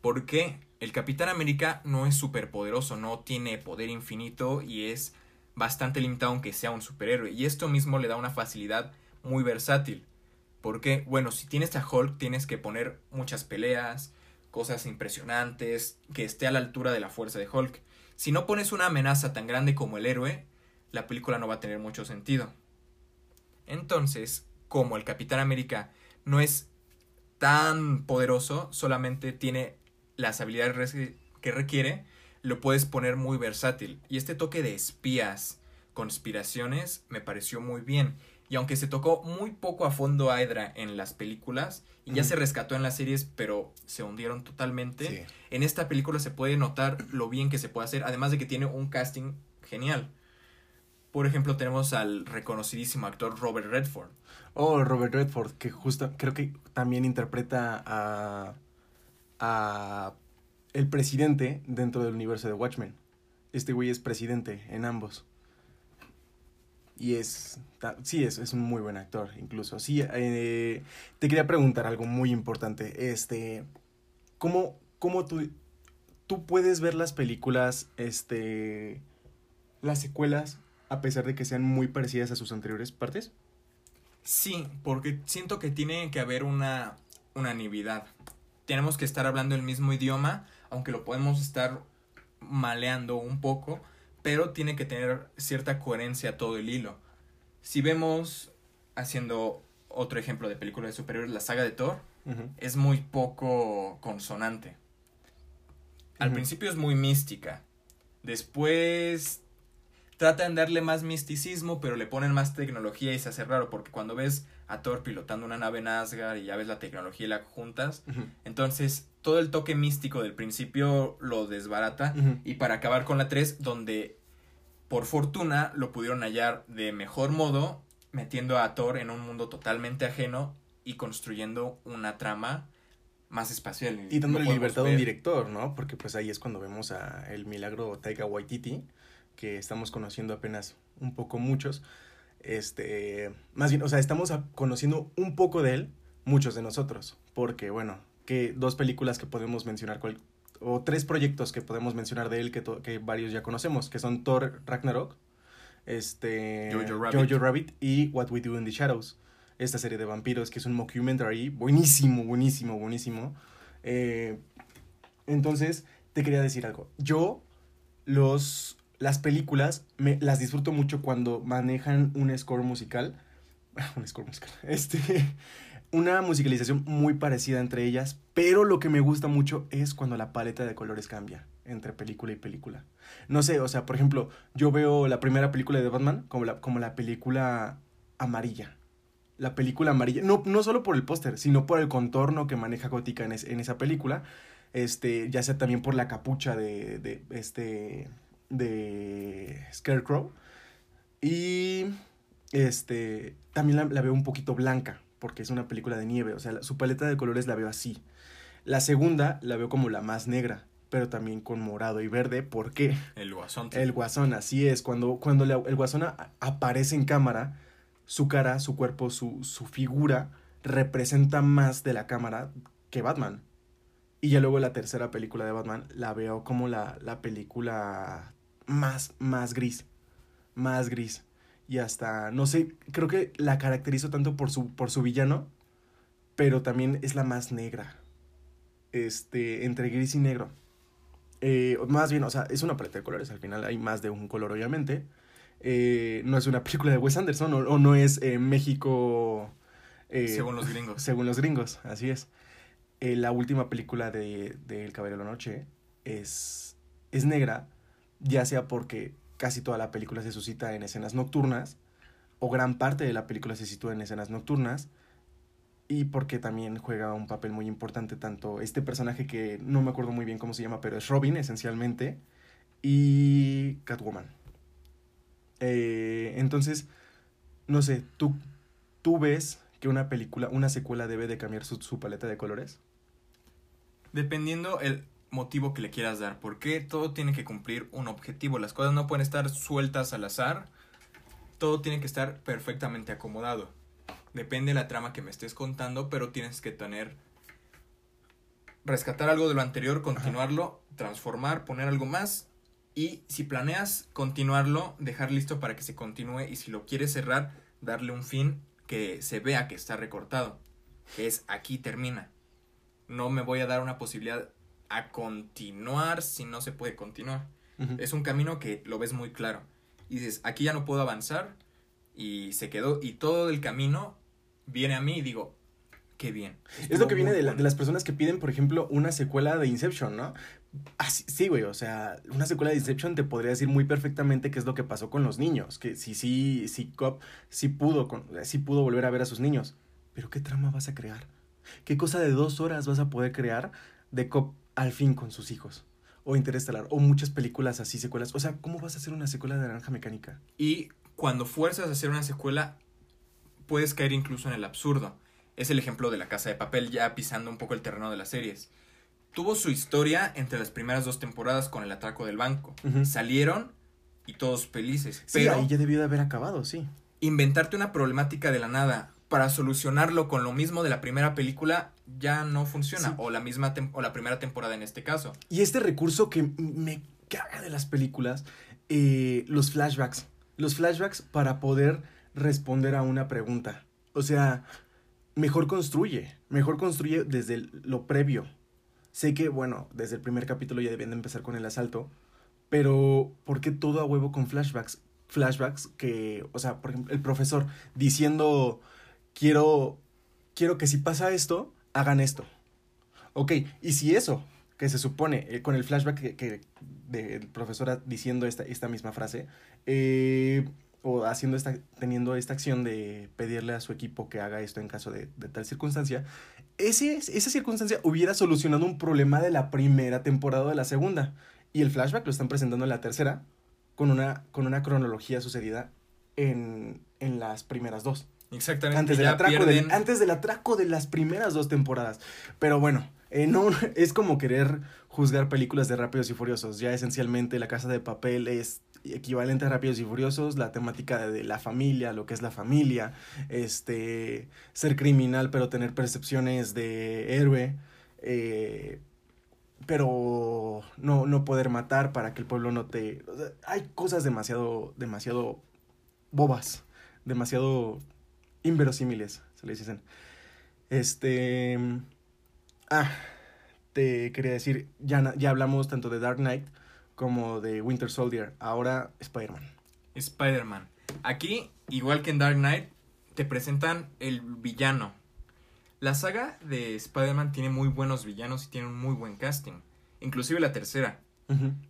¿Por qué? El Capitán América no es superpoderoso, no tiene poder infinito y es bastante limitado aunque sea un superhéroe. Y esto mismo le da una facilidad muy versátil. Porque, bueno, si tienes a Hulk, tienes que poner muchas peleas, cosas impresionantes, que esté a la altura de la fuerza de Hulk. Si no pones una amenaza tan grande como el héroe, la película no va a tener mucho sentido. Entonces, como el Capitán América no es tan poderoso, solamente tiene las habilidades que requiere, lo puedes poner muy versátil. Y este toque de espías, conspiraciones, me pareció muy bien. Y aunque se tocó muy poco a fondo a Hydra en las películas, y ya se rescató en las series, pero se hundieron totalmente, Sí. en esta película se puede notar lo bien que se puede hacer, además de que tiene un casting genial. Por ejemplo, tenemos al reconocidísimo actor Robert Redford. Oh, Robert Redford, que justo creo que también interpreta a, a el presidente dentro del universo de Watchmen. Este güey es presidente en ambos. Y es, sí, es, es un muy buen actor, incluso. Sí, eh, te quería preguntar algo muy importante. Este, ¿cómo, cómo tú, tú puedes ver las películas, este, las secuelas, a pesar de que sean muy parecidas a sus anteriores partes? Sí, porque siento que tiene que haber una unanimidad. Tenemos que estar hablando el mismo idioma, aunque lo podemos estar maleando un poco, pero tiene que tener cierta coherencia todo el hilo. Si vemos, haciendo otro ejemplo de película de superhéroes, la saga de Thor, es muy poco consonante. Al principio es muy mística, Después tratan de darle más misticismo, pero le ponen más tecnología y se hace raro porque cuando ves a Thor pilotando una nave en Asgard y ya ves la tecnología y la juntas, entonces todo el toque místico del principio lo desbarata y para acabar con la 3 donde por fortuna lo pudieron hallar de mejor modo metiendo a Thor en un mundo totalmente ajeno y construyendo una trama más espacial. Y dándole libertad a un director, ¿no? Porque pues ahí es cuando vemos a el milagro Taika Waititi, que estamos conociendo apenas un poco muchos. Este, más bien, o sea, estamos conociendo un poco de él, muchos de nosotros, porque bueno, que dos películas que podemos mencionar cual- o tres proyectos que podemos mencionar de él que, que varios ya conocemos, que son Thor Ragnarok, este Jojo Rabbit. Jojo Rabbit y What We Do in the Shadows. Esta serie de vampiros que es un mockumentary buenísimo, buenísimo, buenísimo. Eh, entonces, te quería decir algo. Yo, los, las películas, me, las disfruto mucho cuando manejan un score musical. un score musical. Este. Una musicalización muy parecida entre ellas, pero lo que me gusta mucho es cuando la paleta de colores cambia entre película y película. No sé, o sea, por ejemplo, yo veo la primera película de Batman como la, como la película amarilla. La película amarilla, no, no solo por el póster, sino por el contorno que maneja Gótica en, es- en esa película. Este, ya sea también por la capucha de, de este, de Scarecrow. Y, este, también la, la veo un poquito blanca, porque es una película de nieve, o sea, la- su paleta de colores la veo así. La segunda la veo como la más negra, pero también con morado y verde, ¿por qué? El guasón. El guasón, así es. Cuando, cuando la- el guasón a- aparece en cámara, su cara, su cuerpo, su, su figura representa más de la cámara que Batman. Y ya luego la tercera película de Batman la veo como la, la película más, más gris. Más gris. Y hasta, no sé, creo que la caracterizo tanto por su, por su villano, pero también es la más negra. Este, entre gris y negro. Eh, más bien, o sea, es una paleta de colores. Al final hay más de un color, obviamente. Eh, no es una película de Wes Anderson o, o no es eh, México. según los gringos. según los gringos, así es. La última película de, de El Caballero de la Noche es, es negra, ya sea porque casi toda la película se suscita en escenas nocturnas, o gran parte de la película se sitúa en escenas nocturnas, y porque también juega un papel muy importante tanto este personaje que no me acuerdo muy bien cómo se llama, pero es Robin esencialmente, y Catwoman. Eh, entonces, no sé, ¿tú, ¿tú ves que una película, una secuela debe de cambiar su, su paleta de colores? Dependiendo el motivo que le quieras dar, porque todo tiene que cumplir un objetivo. Las cosas no pueden estar sueltas al azar. Todo tiene que estar perfectamente acomodado. Depende de la trama que me estés contando, pero tienes que tener rescatar algo de lo anterior, continuarlo, transformar, poner algo más y si planeas continuarlo, dejar listo para que se continúe y si lo quieres cerrar, darle un fin que se vea que está recortado, que es aquí termina. No me voy a dar una posibilidad a continuar si no se puede continuar. Es un camino que lo ves muy claro. Y dices, aquí ya no puedo avanzar. Y se quedó. Y todo el camino viene a mí y digo, qué bien. Es lo que viene de, la- bueno. de las personas que piden, por ejemplo, una secuela de Inception, ¿no? Sí, güey, o sea, una secuela de Inception te podría decir muy perfectamente qué es lo que pasó con los niños, que sí, sí, sí, Cop sí pudo, con, sí pudo volver a ver a sus niños, pero ¿qué trama vas a crear? ¿Qué cosa de dos horas vas a poder crear de Cop al fin con sus hijos? O Interestelar, o muchas películas así, secuelas. O sea, ¿cómo vas a hacer una secuela de Naranja Mecánica? Y cuando fuerzas a hacer una secuela, puedes caer incluso en el absurdo. Es el ejemplo de la casa de papel, ya pisando un poco el terreno de las series. Tuvo su historia entre las primeras dos temporadas con el atraco del banco. Salieron y todos felices. Sí, pero ahí ya debió de haber acabado, sí. inventarte una problemática de la nada para solucionarlo con lo mismo de la primera película ya no funciona. Sí. O la misma o la primera temporada en este caso. Y este recurso que me caga de las películas, eh, los flashbacks. Los flashbacks para poder responder a una pregunta. O sea, mejor construye, mejor construye desde el- lo previo. Sé que, bueno, desde el primer capítulo ya debían de empezar con el asalto, pero ¿por qué todo a huevo con flashbacks? Flashbacks que, o sea, por ejemplo, el profesor diciendo, quiero, quiero que si pasa esto, hagan esto. Ok, y si eso que se supone, eh, con el flashback que, que de profesora diciendo esta, esta misma frase, eh, o haciendo esta, teniendo esta acción de pedirle a su equipo que haga esto en caso de, tal circunstancia, ese, esa circunstancia hubiera solucionado un problema de la primera temporada o de la segunda. Y el flashback lo están presentando en la tercera con una, con una cronología sucedida en, en las primeras dos. Exactamente. Antes del, atraco pierden- del, antes del atraco de las primeras dos temporadas. Pero bueno, eh, no, es como querer juzgar películas de Rápidos y Furiosos. Ya esencialmente La Casa de Papel es equivalente a Rápidos y Furiosos, la temática de, de la familia, lo que es la familia, este, ser criminal pero tener percepciones de héroe, eh, pero no, no poder matar para que el pueblo no te... hay cosas demasiado, demasiado bobas, demasiado inverosímiles, se les dicen. Este... Ah, te quería decir, ya, ya hablamos tanto de Dark Knight como de Winter Soldier, ahora Spider-Man. Spider-Man. Aquí, igual que en Dark Knight, te presentan el villano. La saga de Spider-Man tiene muy buenos villanos y tiene un muy buen casting. Inclusive la tercera.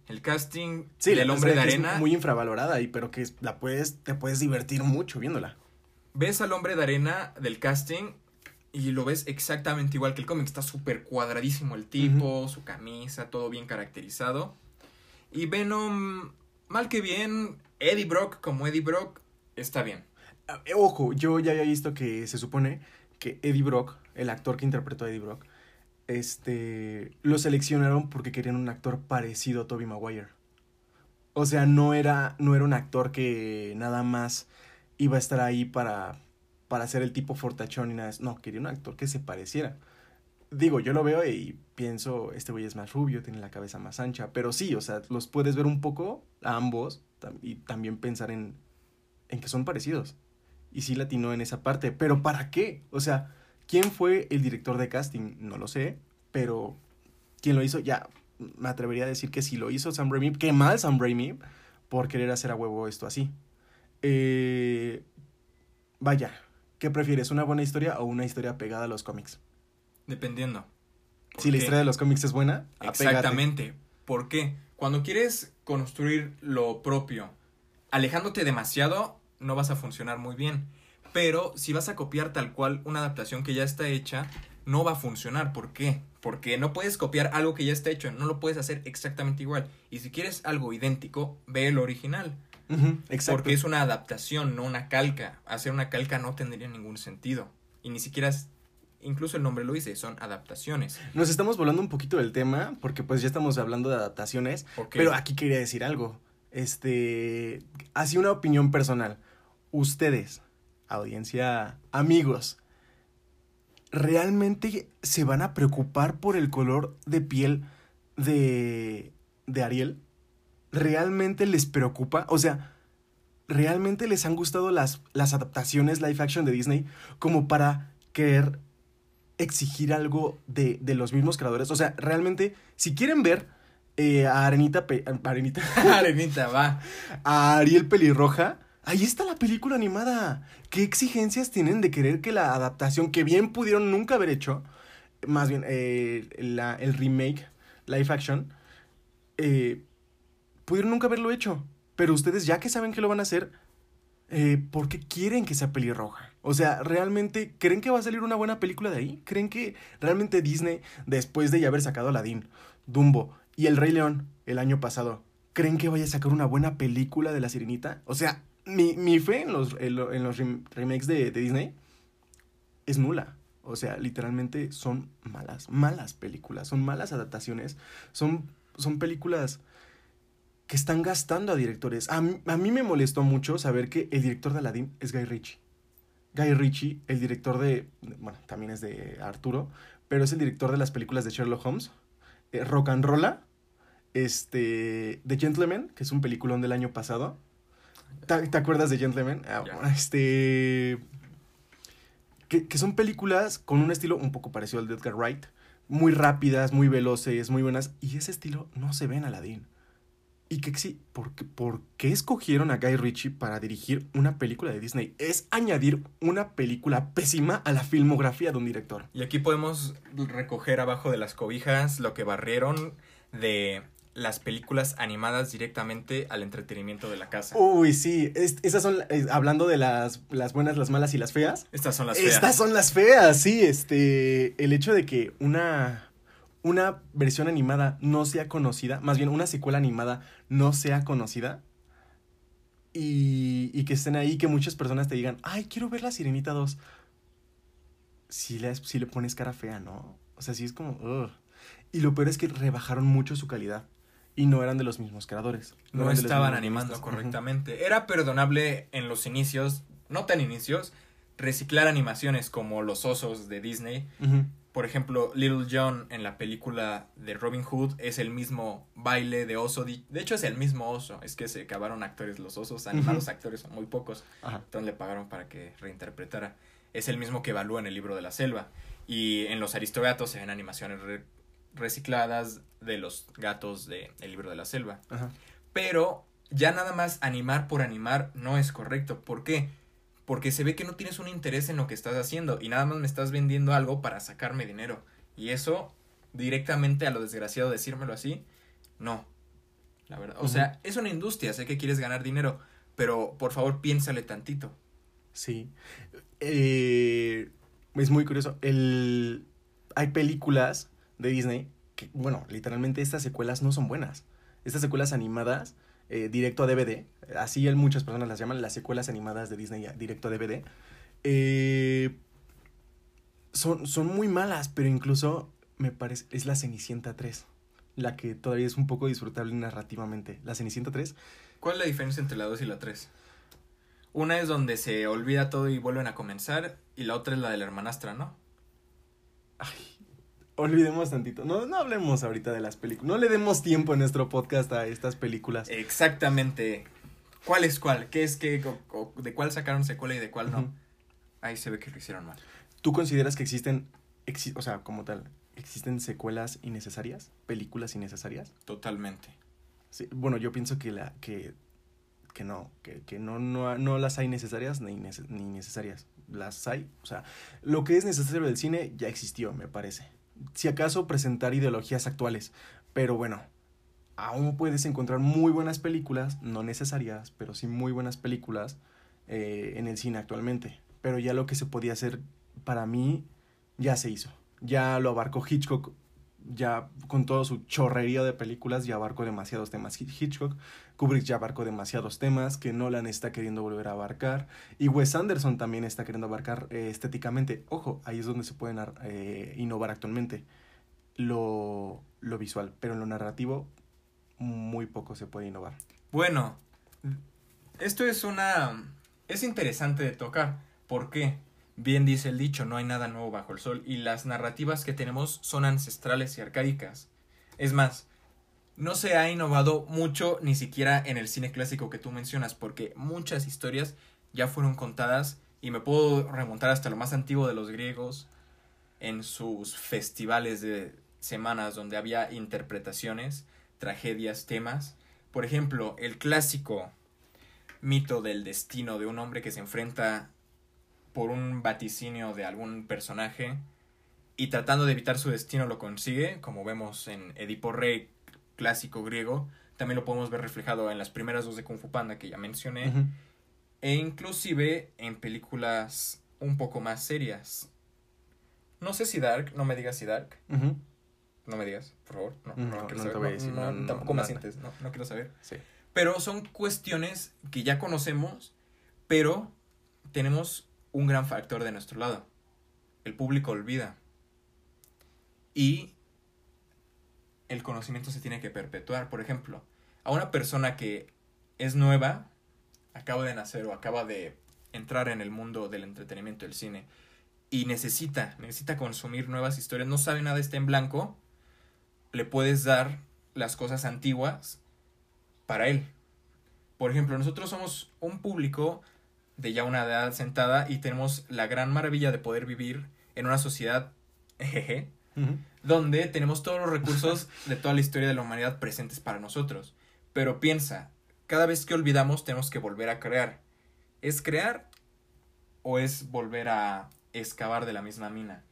El casting Sí, del hombre de que es arena. muy infravalorada, y, pero que la puedes, te puedes divertir mucho viéndola. Ves al hombre de arena del casting y lo ves exactamente igual que el cómic. Está súper cuadradísimo el tipo, su camisa, todo bien caracterizado. Y Venom, mal que bien, Eddie Brock como Eddie Brock, está bien. Ah, eh, Ojo, yo ya había visto que se supone que Eddie Brock, el actor que interpretó a Eddie Brock, este, lo seleccionaron porque querían un actor parecido a Tobey Maguire. O sea, no era, no era un actor que nada más iba a estar ahí para, para ser el tipo fortachón y nada. No, quería un actor que se pareciera. Digo, yo lo veo y pienso, este güey es más rubio, tiene la cabeza más ancha, pero sí, o sea, los puedes ver un poco a ambos y también pensar en, en que son parecidos. Y sí latinó en esa parte, pero ¿para qué? O sea, ¿quién fue el director de casting? No lo sé, pero ¿quién lo hizo? Ya, me atrevería a decir que si lo hizo Sam Raimi, qué mal Sam Raimi por querer hacer a huevo esto así. Eh, vaya, ¿qué prefieres? ¿Una buena historia o una historia pegada a los cómics? Dependiendo. Si la historia de los cómics es buena, apégate. Exactamente. ¿Por qué? Cuando quieres construir lo propio, alejándote demasiado, no vas a funcionar muy bien. Pero si vas a copiar tal cual una adaptación que ya está hecha, no va a funcionar. ¿Por qué? Porque no puedes copiar algo que ya está hecho, no lo puedes hacer exactamente igual. Y si quieres algo idéntico, ve el original. Exacto. Porque es una adaptación, no una calca. Hacer una calca no tendría ningún sentido. Y ni siquiera, es- incluso el nombre lo dice, son adaptaciones. Nos estamos volando un poquito del tema, porque pues ya estamos hablando de adaptaciones, Ok. pero aquí quería decir algo. Este, así una opinión personal. Ustedes, audiencia, amigos, ¿realmente se van a preocupar por el color de piel de, de Ariel? ¿Realmente les preocupa? O sea, ¿realmente les han gustado las, las adaptaciones live action de Disney como para querer exigir algo de, de los mismos creadores? O sea, realmente, si quieren ver eh, a Arenita, Pe- Arenita, Arenita, va. a Ariel Pelirroja, ahí está la película animada. ¿Qué exigencias tienen de querer que la adaptación que bien pudieron nunca haber hecho, más bien eh, la- el remake live action, eh, pudieron nunca haberlo hecho? Pero ustedes ya que saben que lo van a hacer, eh, ¿por qué quieren que sea pelirroja? O sea, ¿realmente creen que va a salir una buena película de ahí? ¿Creen que realmente Disney, después de ya haber sacado Aladdin, Dumbo y El Rey León el año pasado, creen que vaya a sacar una buena película de La Sirenita? O sea, mi, mi fe en los, en lo- en los rem- remakes de, de Disney es nula. O sea, literalmente son malas, malas películas, son malas adaptaciones, son, son películas que están gastando a directores. A mí, a mí me molestó mucho saber que el director de Aladdin es Guy Ritchie. Guy Ritchie, el director de, bueno, también es de Arturo, pero es el director de las películas de Sherlock Holmes, eh, Rock and Rolla, este, The Gentleman, que es un peliculón del año pasado. ¿Te, te acuerdas de Gentleman? Ah. Este, que, que son películas con un estilo un poco parecido al de Edgar Wright, muy rápidas, muy veloces, muy buenas, y ese estilo no se ve en Aladdin. Y que sí, ¿por qué, ¿por qué escogieron a Guy Ritchie para dirigir una película de Disney? Es añadir una película pésima a la filmografía de un director. Y aquí podemos recoger abajo de las cobijas lo que barrieron de las películas animadas directamente al entretenimiento de la casa. Uy, sí, es- esas son, eh, hablando de las, las buenas, las malas y las feas. Estas son las feas. Estas son las feas, sí, este, el hecho de que una, una versión animada no sea conocida, más bien una secuela animada no sea conocida, y, y que estén ahí, que muchas personas te digan, ay, quiero ver la Sirenita 2. Si le, si le pones cara fea, ¿no? O sea, sí es como, ugh. Y lo peor es que rebajaron mucho su calidad. Y no eran de los mismos creadores. no estaban animando correctamente. Era perdonable en los inicios, no tan inicios, reciclar animaciones como los osos de Disney. Por ejemplo, Little John en la película de Robin Hood es el mismo baile de oso. De hecho, es el mismo oso. Es que se acabaron actores los osos. Animados actores son muy pocos. Ajá. Entonces le pagaron para que reinterpretara. Es el mismo que evalúa en el libro de la selva. Y en los Aristogatos se ven animaciones re- recicladas de los gatos del libro de la selva. Ajá. Pero ya nada más animar por animar no es correcto. ¿Por qué? Porque se ve que no tienes un interés en lo que estás haciendo y nada más me estás vendiendo algo para sacarme dinero. Y eso, directamente a lo desgraciado decírmelo así, no. La verdad. O sea, es una industria, sé que quieres ganar dinero, pero por favor piénsale tantito. Sí. Eh, es muy curioso. El, hay películas de Disney que, bueno, literalmente estas secuelas no son buenas. Estas secuelas animadas, eh, directo a DVD, así muchas personas las llaman las secuelas animadas de Disney directo a DVD, eh, son, son muy malas, pero incluso me parece, es la Cenicienta 3, la que todavía es un poco disfrutable narrativamente. La Cenicienta 3 ¿Cuál es la diferencia entre la 2 y la 3? Una es donde se olvida todo y vuelven a comenzar, y la otra es la de la hermanastra, ¿no? Olvidemos tantito. No, no hablemos ahorita de las películas. No le demos tiempo en nuestro podcast a estas películas. Exactamente. ¿Cuál es cuál? ¿Qué es qué? O- o ¿De cuál sacaron secuela y de cuál no? Ahí se ve que lo hicieron mal. ¿Tú consideras que existen, exi- o sea, como tal, existen secuelas innecesarias? ¿Películas innecesarias? Totalmente. Sí, bueno, yo pienso que la que, que no, que, que no, no, no las hay necesarias ni, nece- ni necesarias. Las hay, o sea, lo que es necesario del cine ya existió, me parece. Si acaso presentar ideologías actuales, pero bueno, aún puedes encontrar muy buenas películas, no necesarias, pero sí muy buenas películas eh, en el cine actualmente. Pero ya lo que se podía hacer para mí ya se hizo. Ya lo abarcó Hitchcock ya con todo su chorrería de películas ya abarcó demasiados temas Hi- Hitchcock, Kubrick ya abarcó demasiados temas que Nolan está queriendo volver a abarcar y Wes Anderson también está queriendo abarcar eh, estéticamente. Ojo, ahí es donde se pueden eh, innovar actualmente lo, lo visual, pero en lo narrativo muy poco se puede innovar. Bueno, esto es una... Es interesante de tocar. ¿Por qué? Bien dice el dicho, no hay nada nuevo bajo el sol y las narrativas que tenemos son ancestrales y arcaicas. Es más, no se ha innovado mucho ni siquiera en el cine clásico que tú mencionas porque muchas historias ya fueron contadas y me puedo remontar hasta lo más antiguo de los griegos en sus festivales de semanas donde había interpretaciones, tragedias, temas. Por ejemplo, el clásico mito del destino de un hombre que se enfrenta por un vaticinio de algún personaje y tratando de evitar su destino lo consigue, como vemos en Edipo Rey clásico griego, también lo podemos ver reflejado en las primeras dos de Kung Fu Panda que ya mencioné, e inclusive en películas un poco más serias. No sé si Dark, no me digas si Dark, no me digas, por favor, no, No, no, quiero no saber, no, decir, tampoco me sientes, no, no quiero saber. Sí. Pero son cuestiones que ya conocemos, pero tenemos un gran factor de nuestro lado. El público olvida. Y el conocimiento se tiene que perpetuar. Por ejemplo, a una persona que es nueva, acaba de nacer o acaba de entrar en el mundo del entretenimiento del cine y necesita, necesita consumir nuevas historias, no sabe nada, está en blanco, le puedes dar las cosas antiguas para él. Por ejemplo, nosotros somos un público de ya una edad sentada y tenemos la gran maravilla de poder vivir en una sociedad jeje, donde tenemos todos los recursos de toda la historia de la humanidad presentes para nosotros. Pero piensa, cada vez que olvidamos tenemos que volver a crear. ¿Es crear o es volver a excavar de la misma mina?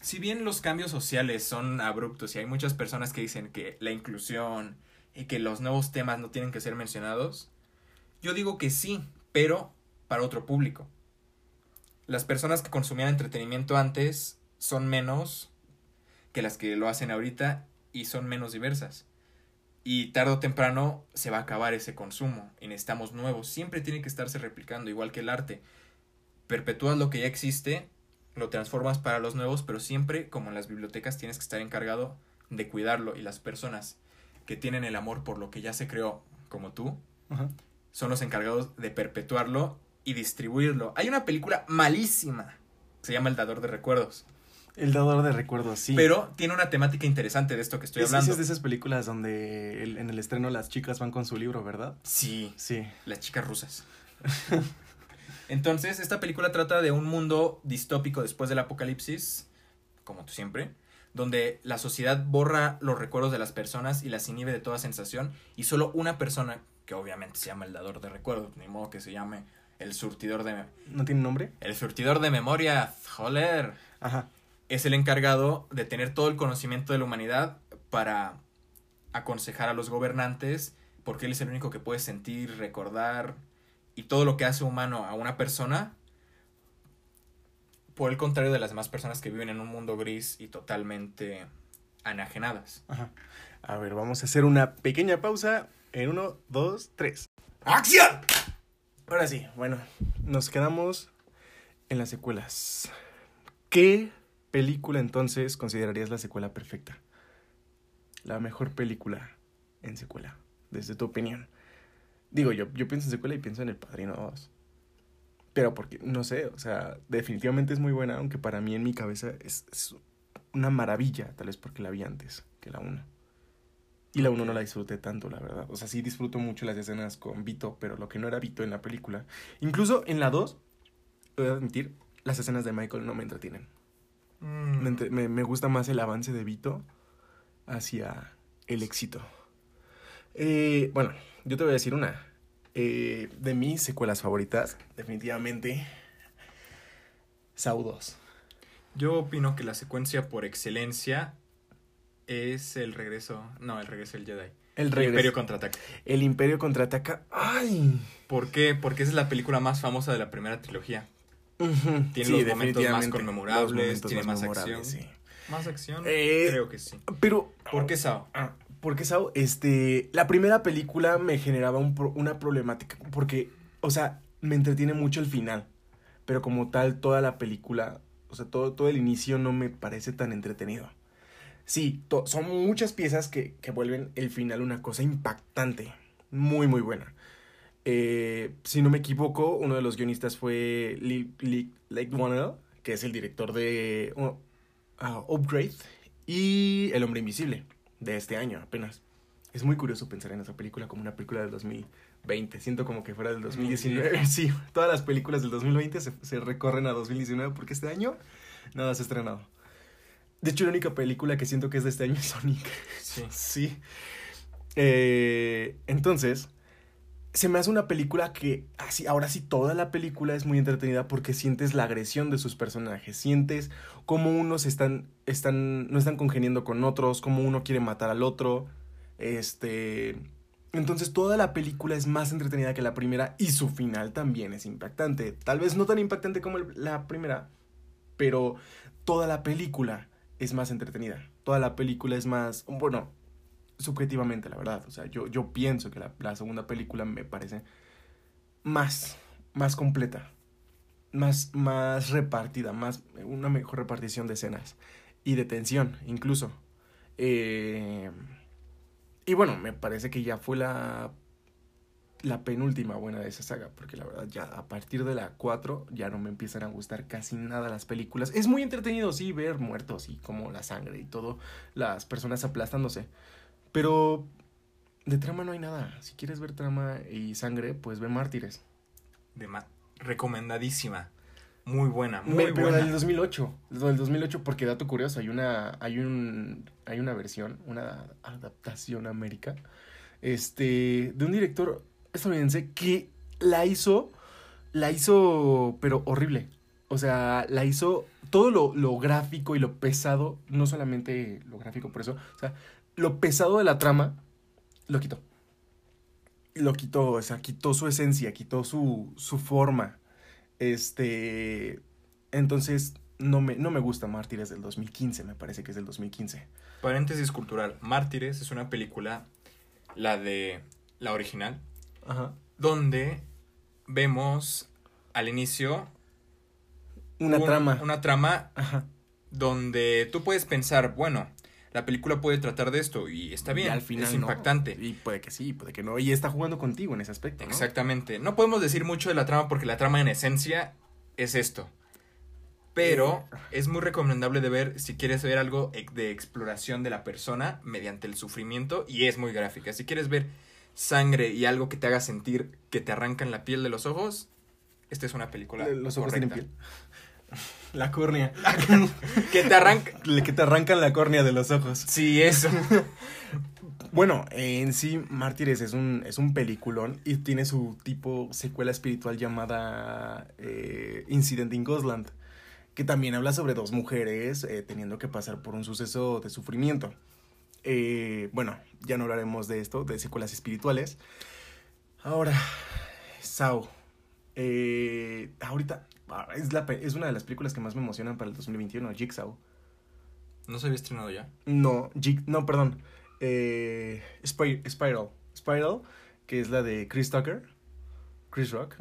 Si bien los cambios sociales son abruptos y hay muchas personas que dicen que la inclusión y que los nuevos temas no tienen que ser mencionados, yo digo que sí, pero para otro público. Las personas que consumían entretenimiento antes son menos que las que lo hacen ahorita y son menos diversas. Y tarde o temprano se va a acabar ese consumo y necesitamos nuevos. Siempre tiene que estarse replicando, igual que el arte. Perpetúas lo que ya existe, lo transformas para los nuevos, pero siempre, como en las bibliotecas, tienes que estar encargado de cuidarlo. Y las personas que tienen el amor por lo que ya se creó, como tú. Son los encargados de perpetuarlo y distribuirlo. Hay una película malísima que se llama El Dador de Recuerdos, El dador de recuerdos, sí. pero tiene una temática interesante de esto que estoy es, hablando. es de esas películas donde el- en el estreno las chicas van con su libro, ¿verdad? Sí, Sí. las chicas rusas. Entonces, esta película trata de un mundo distópico después del apocalipsis, como tú siempre, donde la sociedad borra los recuerdos de las personas y las inhibe de toda sensación, y solo una persona, que obviamente se llama el dador de recuerdos, ni modo que se llame el surtidor de... ¿No tiene nombre? El surtidor de memoria, joder, Ajá. es el encargado de tener todo el conocimiento de la humanidad para aconsejar a los gobernantes, porque él es el único que puede sentir, recordar y todo lo que hace humano a una persona, por el contrario de las demás personas que viven en un mundo gris y totalmente anajenadas. Ajá. A ver, vamos a hacer una pequeña pausa en uno, dos, tres. ¡Acción! Ahora sí, bueno, nos quedamos en las secuelas. ¿Qué película entonces considerarías la secuela perfecta? La mejor película en secuela, desde tu opinión. Digo, yo, yo pienso en secuela y pienso en El Padrino 2. Pero porque, no sé, o sea, definitivamente es muy buena, aunque para mí en mi cabeza es, es una maravilla, tal vez porque la vi antes que la 1. Y la 1 no la disfruté tanto, la verdad. O sea, sí disfruto mucho las escenas con Vito, pero lo que no era Vito en la película. Incluso en la 2, voy a admitir, las escenas de Michael no me entretienen. Me, entre- me- me gusta más el avance de Vito hacia el éxito. Eh, bueno, yo te voy a decir una. Eh, de mis secuelas favoritas, definitivamente, 2. Yo opino que la secuencia por excelencia es el regreso, no, el regreso del Jedi. El El regreso. Imperio contraataca. El Imperio contraataca. ¡Ay! ¿Por qué? Porque esa es la película más famosa de la primera trilogía. Tiene los momentos más conmemorables, momentos tiene más acción. sí. ¿Más acción? Eh, Creo que sí. Pero, ¿Por qué Sao? Ah, porque, Sao, este, la primera película me generaba un una problemática, porque, o sea, me entretiene mucho el final, pero como tal, toda la película, o sea, todo, todo el inicio no me parece tan entretenido. Sí, son muchas piezas que, que vuelven el final una cosa impactante, muy, muy buena. Eh, si no me equivoco, uno de los guionistas fue Lee, Lee Lake Whannell, que es el director de uh, uh, Upgrade y El Hombre Invisible de este año apenas. Es muy curioso pensar en esa película como una película del 2020. Siento como que fuera del 2019. Sí, todas las películas del 2020 se, se recorren a 2019 porque este año nada se ha estrenado. De hecho, la única película que siento que es de este año es Sonic. Sí. Sí. Eh, entonces, se me hace una película que, así, ahora sí, toda la película es muy entretenida porque sientes la agresión de sus personajes, sientes cómo unos están, están, no están congeniando con otros, cómo uno quiere matar al otro, este... Entonces toda la película es más entretenida que la primera y su final también es impactante. Tal vez no tan impactante como la primera, pero toda la película es más entretenida. Toda la película es más, bueno, subjetivamente, la verdad. O sea, yo, yo pienso que la, segunda película me parece más, más completa, más, más repartida, más, una mejor repartición de escenas y de tensión, incluso. Eh, y bueno, me parece que ya fue la, la penúltima buena de esa saga, porque la verdad ya a partir de la 4 ya no me empiezan a gustar casi nada las películas. Es muy entretenido, sí, ver muertos y como la sangre y todo, las personas aplastándose. Pero de trama no hay nada. Si quieres ver trama y sangre, pues ve Mártires. De ma- recomendadísima. muy buena, muy pero buena. del 2008. La del 2008, porque dato curioso, hay una, hay un, hay una versión, una adaptación a América, este, de un director estadounidense que la hizo, la hizo, pero horrible. O sea, la hizo todo lo, lo gráfico y lo pesado, no solamente lo gráfico por eso, o sea, lo pesado de la trama, lo quitó. Lo quitó, o sea, quitó su esencia, quitó su, su forma. Este. Entonces, no me, no me gusta Mártires del 2015, me parece que es del 2015. Paréntesis cultural. Mártires es una película, la de la original, Ajá. donde vemos al inicio Una un- trama. Una trama Ajá. donde tú puedes pensar, bueno, la película puede tratar de esto y está bien, Y al final es no. impactante. Y puede que sí, puede que no. Y está jugando contigo en ese aspecto, ¿no? Exactamente. No podemos decir mucho de la trama porque la trama en esencia es esto. Pero es muy recomendable de ver si quieres ver algo de exploración de la persona mediante el sufrimiento y es muy gráfica. Si quieres ver sangre y algo que te haga sentir que te arrancan la piel de los ojos, esta es una película Los ojos correcta. tienen piel. La córnea. Que te arranca... Que te arrancan la córnea de los ojos. Sí, eso. Bueno, en sí, Mártires es un, es un peliculón y tiene su tipo secuela espiritual llamada eh, Incident in Ghostland, que también habla sobre dos mujeres eh, teniendo que pasar por un suceso de sufrimiento. Eh, bueno, ya no hablaremos de esto, de secuelas espirituales. Ahora, Sao. Eh, ahorita ah, es, la, es una de las películas que más me emocionan para el 2021, Jigsaw. ¿No se había estrenado ya? No, Jig- no, perdón. Eh, Spir- Spiral. Spiral, que es la de Chris Tucker. Chris Rock.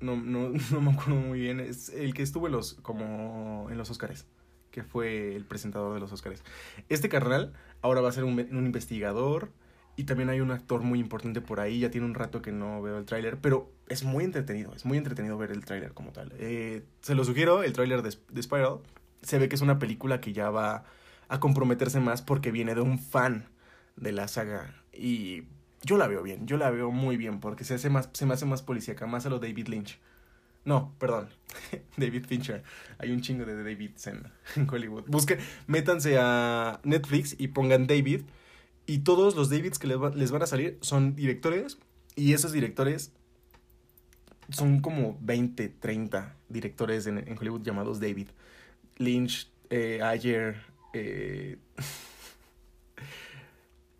No, no, no me acuerdo muy bien. Es el que estuvo en los, como en los Oscars. Que fue el presentador de los Oscars. Este carnal ahora va a ser un, un investigador. Y también hay un actor muy importante por ahí. Ya tiene un rato que no veo el tráiler. Pero es muy entretenido. Es muy entretenido ver el tráiler como tal. Eh, se lo sugiero, el tráiler de, de Spiral. Se ve que es una película que ya va a comprometerse más porque viene de un fan de la saga. Y yo la veo bien, yo la veo muy bien porque se, hace más, se me hace más policíaca, más a lo David Lynch. No, perdón, David Fincher. Hay un chingo de Davids en, en Hollywood. Busquen, métanse a Netflix y pongan David. Y todos los Davids que les, va- les van a salir son directores. Y esos directores son como 20, 30 directores en, en Hollywood llamados David. Lynch, eh, Ayer, eh,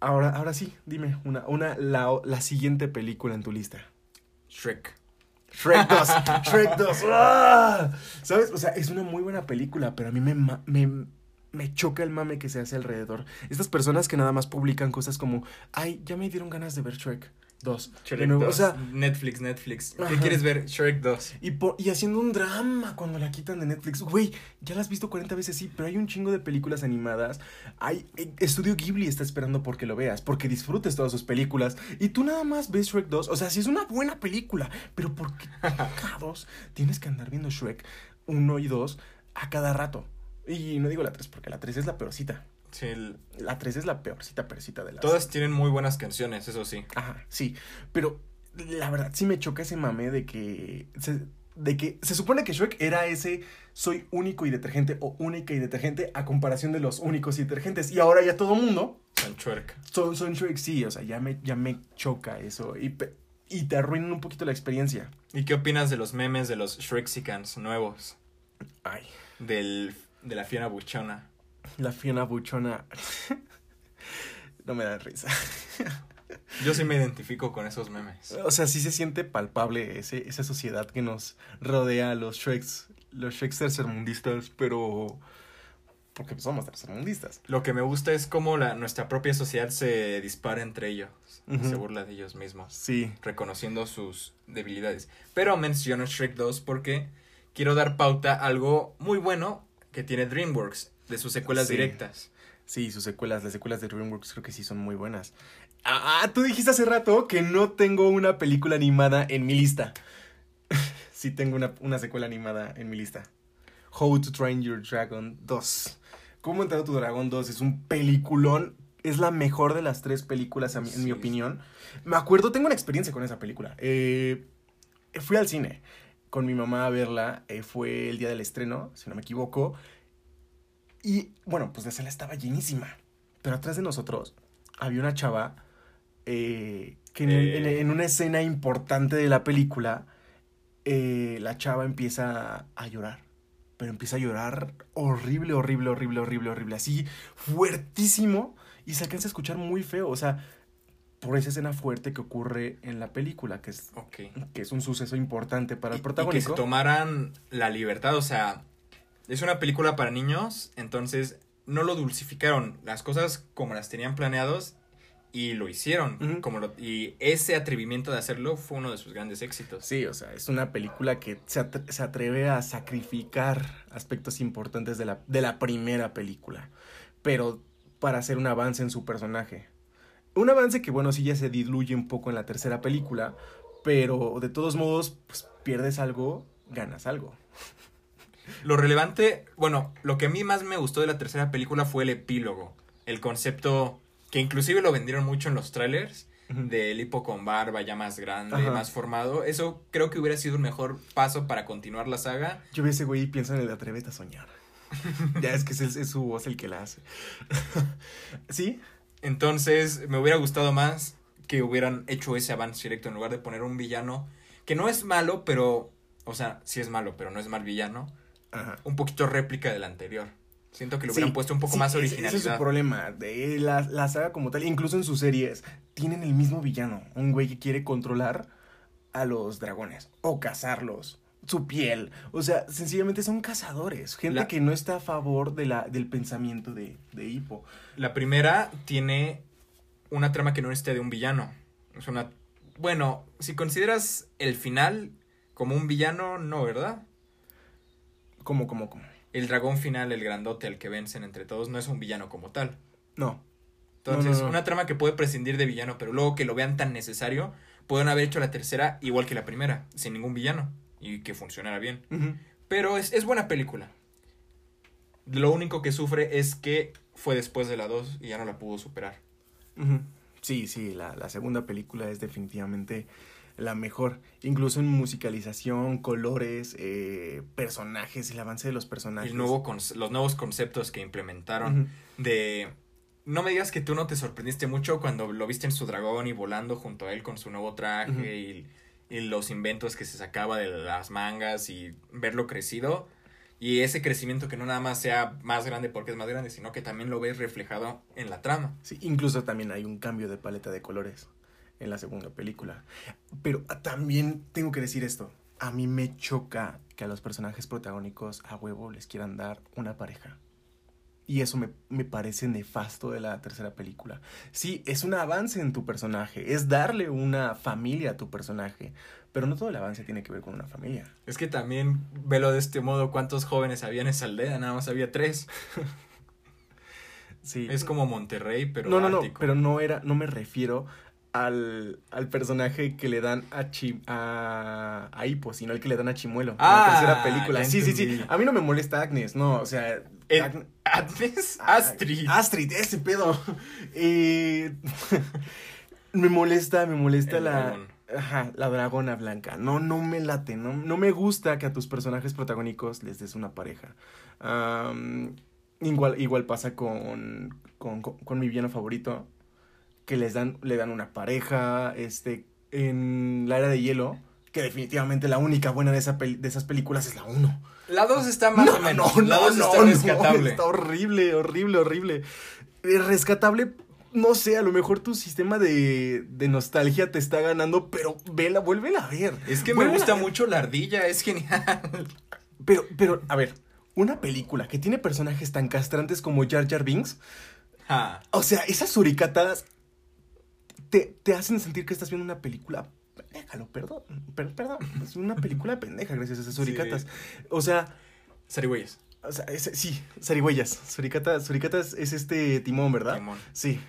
Ahora, ahora sí, dime, una, una, la, la siguiente película en tu lista. Shrek. Shrek 2, Shrek 2. ¡ah! ¿Sabes? O sea, es una muy buena película, pero a mí me, me, me choca el mame que se hace alrededor. Estas personas que nada más publican cosas como, ay, ya me dieron ganas de ver Shrek 2. Shrek De nuevo, 2. O sea, Netflix, Netflix. ¿Qué Ajá. quieres ver? Shrek 2. y, po- y haciendo un drama cuando la quitan de Netflix. Güey, ya la has visto 40 veces, sí, pero hay un chingo de películas animadas. Hay, eh, Estudio Ghibli está esperando porque lo veas, porque disfrutes todas sus películas. Y tú nada más ves Shrek 2. O sea, sí es una buena película, pero ¿por qué chingados tienes que andar viendo Shrek 1 y 2 a cada rato? Y no digo la 3 porque la 3 es la peorcita. Sí, el- La 3 es la peorcita, peorcita de las. Todas tienen muy buenas canciones, eso sí. Ajá, sí. Pero la verdad sí me choca ese mame de que. Se, de que se supone que Shrek era ese soy único y detergente o única y detergente a comparación de los únicos y detergentes. Y ahora ya todo mundo Son Shrek. son, son Shrek, sí. O sea, ya me, ya me choca eso. Y, y te arruinan un poquito la experiencia. ¿Y qué opinas de los memes de los Shrexicans nuevos? Ay, Del, de la fiera buchona. La fiona buchona. no me da risa. Yo sí me identifico con esos memes. O sea, sí se siente palpable ese, esa sociedad que nos rodea a los Shreks, los Shreks tercermundistas, pero... Porque somos tercermundistas. Lo que me gusta es cómo la, nuestra propia sociedad se dispara entre ellos. Se burla de ellos mismos. Sí. reconociendo sus debilidades. Pero menciono Shrek 2 porque quiero dar pauta a algo muy bueno que tiene DreamWorks de sus secuelas Sí. directas. Sí, sus secuelas, las secuelas de DreamWorks creo que sí son muy buenas. Ah, ah, tú dijiste hace rato que no tengo una película animada en mi lista. sí tengo una, una secuela animada en mi lista. How to Train Your Dragon 2. ¿Cómo entrenar a tu dragón 2? Es un peliculón. Es la mejor de las tres películas, a mi- en Sí. mi opinión. Me acuerdo, tengo una experiencia con esa película. Eh, fui al cine con mi mamá a verla. eh, fue el día del estreno, si no me equivoco. Y bueno, pues la sala estaba llenísima. Pero atrás de nosotros había una chava eh, que en, el- en- en una escena importante de la película, eh, la chava empieza a llorar. Pero empieza a llorar horrible, horrible, horrible, horrible, horrible. Así fuertísimo. Y se alcanza a escuchar muy feo. O sea, por esa escena fuerte que ocurre en la película, que es, que es un suceso importante para Y- el y que se tomaran la libertad, o sea, es una película para niños, entonces no lo dulcificaron, las cosas como las tenían planeados y lo hicieron, como lo- y ese atrevimiento de hacerlo fue uno de sus grandes éxitos. Sí, o sea, es una película que se, atre- se atreve a sacrificar aspectos importantes de la, de la primera película, pero para hacer un avance en su personaje. Un avance que, bueno, sí ya se diluye un poco en la tercera película, pero de todos modos, pues pierdes algo, ganas algo. Lo relevante, bueno, lo que a mí más me gustó de la tercera película fue el epílogo, el concepto que inclusive lo vendieron mucho en los trailers, del hipo con barba ya más grande, Ajá. más formado. Eso creo que hubiera sido un mejor paso para continuar la saga. Yo vi ese güey y pienso en el Atrévete a soñar. ya es que es su voz el que la hace. ¿Sí? Entonces, me hubiera gustado más que hubieran hecho ese avance directo en lugar de poner un villano que no es malo, pero, o sea, sí es malo, pero no es mal villano. Ajá. Un poquito réplica del anterior. Siento que le hubieran Sí, puesto un poco sí, más originalidad. Ese es su problema. De la, la saga como tal, incluso en sus series, tienen el mismo villano. Un güey que quiere controlar a los dragones o cazarlos. Su piel. O sea, sencillamente son cazadores. Gente La- que no está a favor de la, del pensamiento de, de Hippo. La primera tiene una trama que no necesita de un villano. Es una. Bueno, si consideras el final como un villano, no, ¿verdad? ¿Cómo, cómo, cómo? El dragón final, el grandote, al que vencen entre todos, no es un villano como tal. No. Entonces, No, no, no. una trama que puede prescindir de villano, pero luego que lo vean tan necesario, pueden haber hecho la tercera igual que la primera, sin ningún villano, y que funcionara bien. Pero es, es buena película. Lo único que sufre es que fue después de la 2 y ya no la pudo superar. Sí, sí, la, la segunda película es definitivamente la mejor. Incluso en musicalización, colores, eh, personajes, el avance de los personajes. El nuevo los nuevos conceptos que implementaron de... No me digas que tú no te sorprendiste mucho cuando lo viste en su dragón y volando junto a él con su nuevo traje y, y los inventos que se sacaba de las mangas y verlo crecido. Y ese crecimiento que no nada más sea más grande porque es más grande, sino que también lo ves reflejado en la trama. Sí, incluso también hay un cambio de paleta de colores en la segunda película. Pero ah, también tengo que decir esto. A mí me choca que a los personajes protagónicos a huevo les quieran dar una pareja. Y eso me, me parece nefasto de la tercera película. Sí, es un avance en tu personaje, es darle una familia a tu personaje, pero no todo el avance tiene que ver con una familia. Es que también, velo de este modo, ¿cuántos jóvenes había en esa aldea? Nada más había tres. Sí. Es como Monterrey, pero no, no, no, pero no era, no me refiero al, al personaje que le dan a, Chi, a, a Hippo, sino al que le dan a Chimuelo. Ah, en la tercera película. Sí, sí, sí. A mí no me molesta Agnes, no, o sea. Eh, Agn- Agnes Ah, Astrid. Astrid, ese pedo. Eh, me molesta, me molesta El la. dragón. Ajá, la dragona blanca. No, no me late. No, no me gusta que a tus personajes protagónicos les des una pareja. Igual, igual pasa con, con, con- con mi villano favorito. Que les dan, le dan una pareja. Este. En la era de hielo. Que definitivamente la única buena de, esa de esas películas es la 1. La 2 está más o menos. No, la no, 2 no, está no, rescatable. está horrible, horrible, horrible. Rescatable, no sé, a lo mejor tu sistema de, de nostalgia te está ganando, pero vela, vuélvela a ver. Es que me gusta mucho la ardilla, es genial. Pero, pero, a ver, una película que tiene personajes tan castrantes como Jar Jar Binks, Ah, o sea, esas suricatas te, te hacen sentir que estás viendo una película. Déjalo, perdón, per- perdón, es una película pendeja gracias a esas suricatas. O sea, Zarigüeyas. O sea, ese- sí, zarigüeyas. Suricatas es este timón, ¿verdad? Timón. Sí.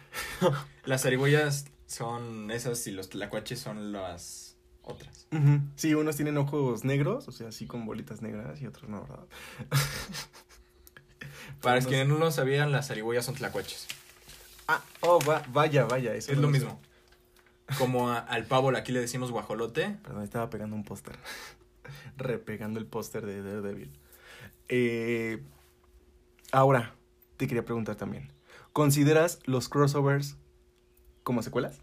Las zarigüeyas son esas y los tlacuaches son las otras. Sí, unos tienen ojos negros, o sea, así con bolitas negras y otros no, ¿verdad? Para Unos- quienes no lo sabían, las zarigüeyas son tlacuaches. Ah, oh, va- vaya, vaya. Eso Es no lo mismo. Como a- al pavo aquí le decimos guajolote. Perdón, estaba pegando un póster. repegando el póster de Daredevil. Eh, ahora, te quería preguntar también. ¿Consideras los crossovers como secuelas?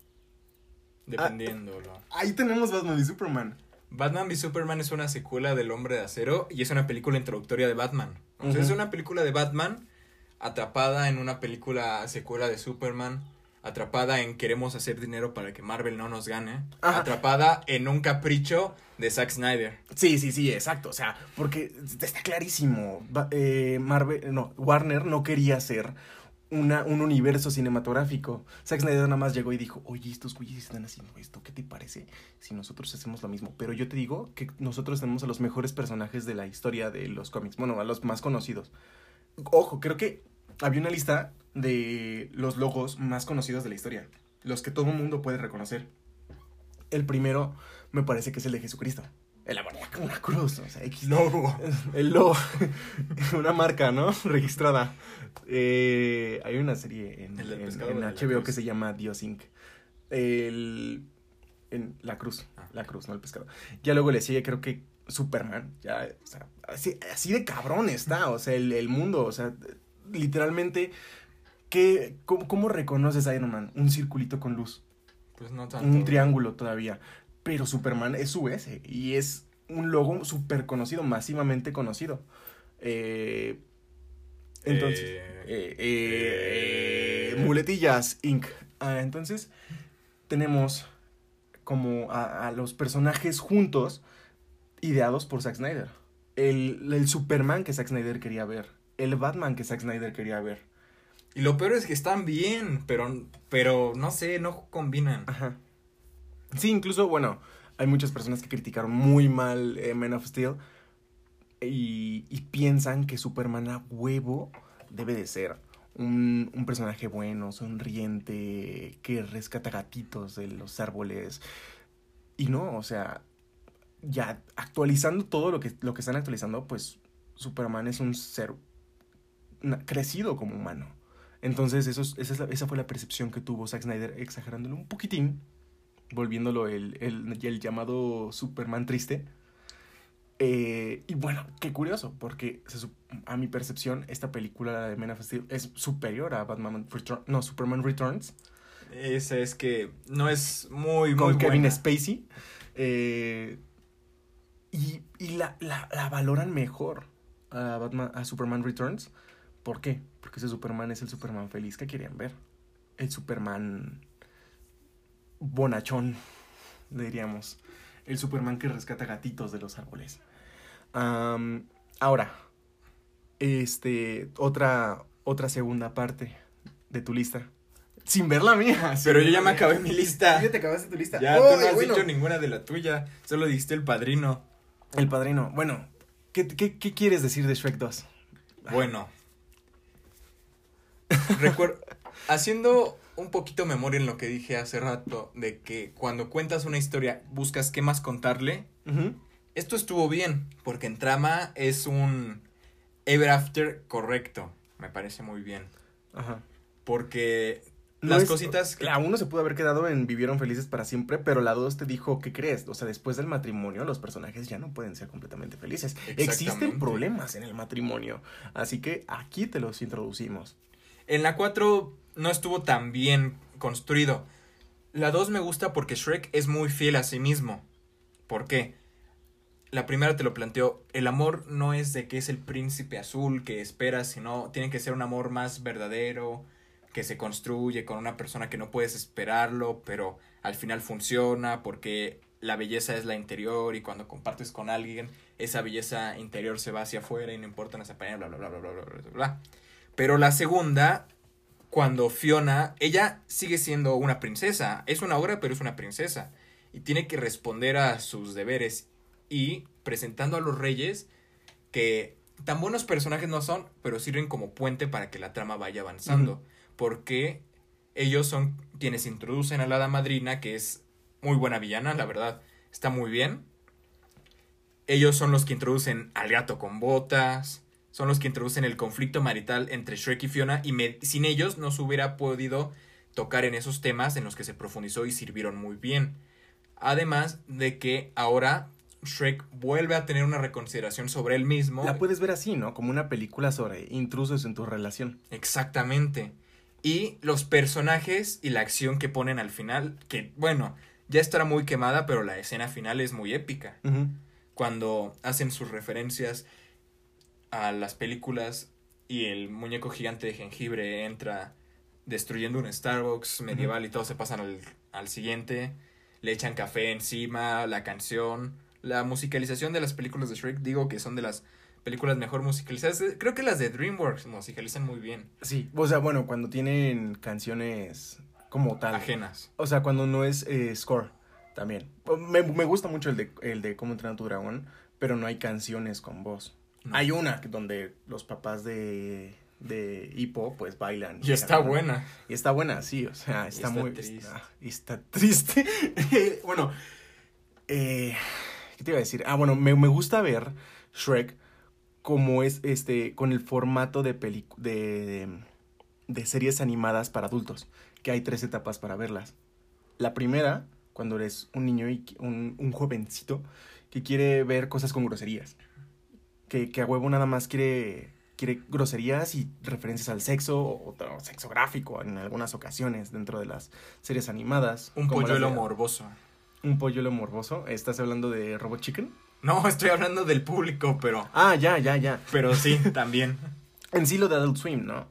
Dependiéndolo. Ahí tenemos Batman y Superman. Batman v Superman es una secuela del Hombre de Acero y es una película introductoria de Batman. O sea, es una película de Batman atrapada en una película secuela de Superman, atrapada en queremos hacer dinero para que Marvel no nos gane, Ajá. atrapada en un capricho de Zack Snyder. Sí, sí, sí, exacto. O sea, porque está clarísimo. Eh, Marvel, no, Warner no quería hacer una, un universo cinematográfico. Zack Snyder nada más llegó y dijo, oye, estos güeyes están haciendo esto, ¿qué te parece si nosotros hacemos lo mismo? Pero yo te digo que nosotros tenemos a los mejores personajes de la historia de los cómics, bueno, a los más conocidos. Ojo, creo que había una lista de los logos más conocidos de la historia, los que todo el mundo puede reconocer. El primero me parece que es el de Jesucristo. El amor como una cruz, o sea, X. El logo. una marca, ¿no? Registrada. Eh, hay una serie en, El HBO que se llama Dios Inc. El, en la cruz. Ah. La cruz, no el pescado. Ya luego le sigue, creo que Superman. Ya, o sea, así, así de cabrón está. O sea, el, el mundo. O sea, literalmente. ¿qué, cómo, cómo reconoces a Iron Man? Un circulito con luz Pues no tanto. un triángulo todavía. Pero Superman es su S y es un logo súper conocido, masivamente conocido. Eh, entonces, Eh, eh. Muletillas Inc. Ah, entonces, tenemos como a, a los personajes juntos, ideados por Zack Snyder. El, el Superman que Zack Snyder quería ver. El Batman que Zack Snyder quería ver. Y lo peor es que están bien, pero, pero no sé, no combinan. Ajá. Sí, incluso, bueno, hay muchas personas que criticaron muy mal eh, Man of Steel y, y piensan que Superman a huevo debe de ser un, un personaje bueno, sonriente, que rescata gatitos de los árboles. Y no, o sea, ya actualizando todo lo que, lo que están actualizando, pues Superman es un ser crecido como humano. Entonces, eso es- esa, es la- esa fue la percepción que tuvo Zack Snyder, exagerándolo un poquitín, volviéndolo el, el, el llamado Superman triste. Eh, y bueno, qué curioso, porque se a mi percepción, esta película de Man of Steel es superior a Batman Return, no, Superman Returns, Esa es que no es muy, muy con Kevin buena. Spacey. eh, y y la, la, la valoran mejor a, Batman, a Superman Returns. ¿Por qué? Porque ese Superman es el Superman feliz que querían ver. El Superman bonachón, diríamos. El Superman que rescata gatitos de los árboles. Ahora, este, otra, otra segunda parte de tu lista. Sin ver la mía. sin Pero yo ya me acabé mi lista. Ya te acabaste tu lista. Ya, Uy, tú no has bueno. dicho ninguna de la tuya. Solo dijiste el padrino. El padrino. Bueno, ¿qué, qué, qué quieres decir de Shrek 2? Bueno. Recuerdo. Haciendo un poquito memoria en lo que dije hace rato, de que cuando cuentas una historia buscas qué más contarle. Esto estuvo bien, porque en trama es un Ever After correcto. Me parece muy bien. Ajá. Porque No las es- cositas. La uno se pudo haber quedado en Vivieron felices para siempre, pero la dos te dijo, ¿qué crees? O sea, después del matrimonio los personajes ya no pueden ser completamente felices. Existen problemas en el matrimonio. Así que aquí te los introducimos. En la 4 no estuvo tan bien construido. La 2 me gusta porque Shrek es muy fiel a sí mismo. ¿Por qué? La primera te lo planteó, el amor no es de que es el príncipe azul que esperas, sino tiene que ser un amor más verdadero, que se construye con una persona que no puedes esperarlo, pero al final funciona porque la belleza es la interior y cuando compartes con alguien, esa belleza interior se va hacia afuera y no importa las apariencias, bla, bla, bla, bla, bla, bla, bla. Pero la segunda, cuando Fiona, ella sigue siendo una princesa, es una obra, pero es una princesa, y tiene que responder a sus deberes. Y presentando a los reyes que tan buenos personajes no son, pero sirven como puente para que la trama vaya avanzando, porque ellos son quienes introducen a la hada madrina, que es muy buena villana, la verdad, está muy bien. Ellos son los que introducen al gato con botas, son los que introducen el conflicto marital entre Shrek y Fiona, y me- sin ellos no se hubiera podido tocar en esos temas en los que se profundizó y sirvieron muy bien. Además de que ahora Shrek vuelve a tener una reconsideración sobre él mismo. La puedes ver así, ¿no? Como una película sobre intrusos en tu relación. Exactamente. Y los personajes y la acción que ponen al final, que bueno, ya estará muy quemada, pero la escena final es muy épica. Cuando hacen sus referencias a las películas y el muñeco gigante de jengibre entra destruyendo un Starbucks medieval y todos se pasan al, al siguiente, le echan café encima, la canción, la musicalización de las películas de Shrek, digo que son de las películas mejor musicalizadas. Creo que las de DreamWorks musicalizan muy bien. Sí, o sea, bueno, cuando tienen canciones como tal. Ajenas. O sea, cuando no es eh, score también. Me, me gusta mucho el de, el de Cómo entrenar a tu dragón, pero no hay canciones con voz. No. Hay una donde los papás de, de Hippo pues bailan. Y está cantan. buena. Y está buena, sí, o sea, está, está muy... triste. Está, y está triste. bueno, eh, ¿qué te iba a decir? Ah, bueno, me, me gusta ver Shrek como es, este, con el formato de, pelic- de, de, series animadas para adultos, que hay tres etapas para verlas. La primera, cuando eres un niño y un, un jovencito que quiere ver cosas con groserías. Que, que a huevo nada más quiere, quiere groserías y referencias al sexo o, o sexo gráfico en algunas ocasiones dentro de las series animadas. Un polluelo morboso. Un polluelo morboso. ¿Estás hablando de Robot Chicken? No, estoy hablando del público, pero. Ah, ya, ya, ya. Pero sí, también. En sí lo de Adult Swim, ¿no?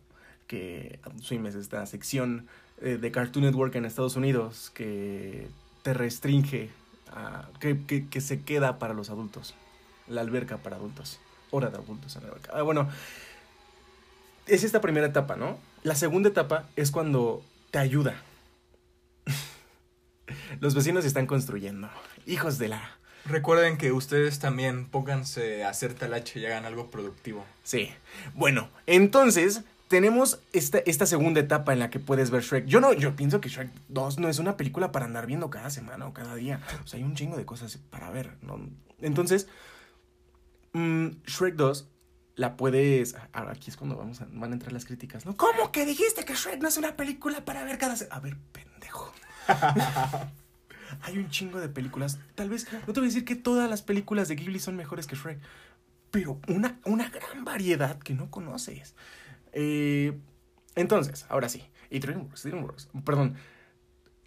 Que Adult Swim es esta sección eh, de Cartoon Network en Estados Unidos que te restringe, a- que, que, que se queda para los adultos. La alberca para adultos. Hora de adultos en la. Ah, bueno, es esta primera etapa, ¿no? La segunda etapa es cuando te ayuda. los vecinos están construyendo. Hijos de la... Recuerden que ustedes también pónganse a hacer talache y hagan algo productivo. Sí. Bueno, entonces tenemos esta, esta segunda etapa en la que puedes ver Shrek. Yo no, yo pienso que Shrek 2 no es una película para andar viendo cada semana o cada día. O sea, hay un chingo de cosas para ver, ¿no? Entonces, mm, Shrek 2 la puedes. Ahora aquí es cuando vamos a- van a entrar las críticas, ¿no? ¿Cómo que dijiste que Shrek no es una película para ver cada? A ver, pendejo. Hay un chingo de películas. Tal vez, no te voy a decir que todas las películas de Ghibli son mejores que Shrek, pero una, una gran variedad que no conoces. Eh, entonces, ahora sí. Y DreamWorks, DreamWorks, perdón.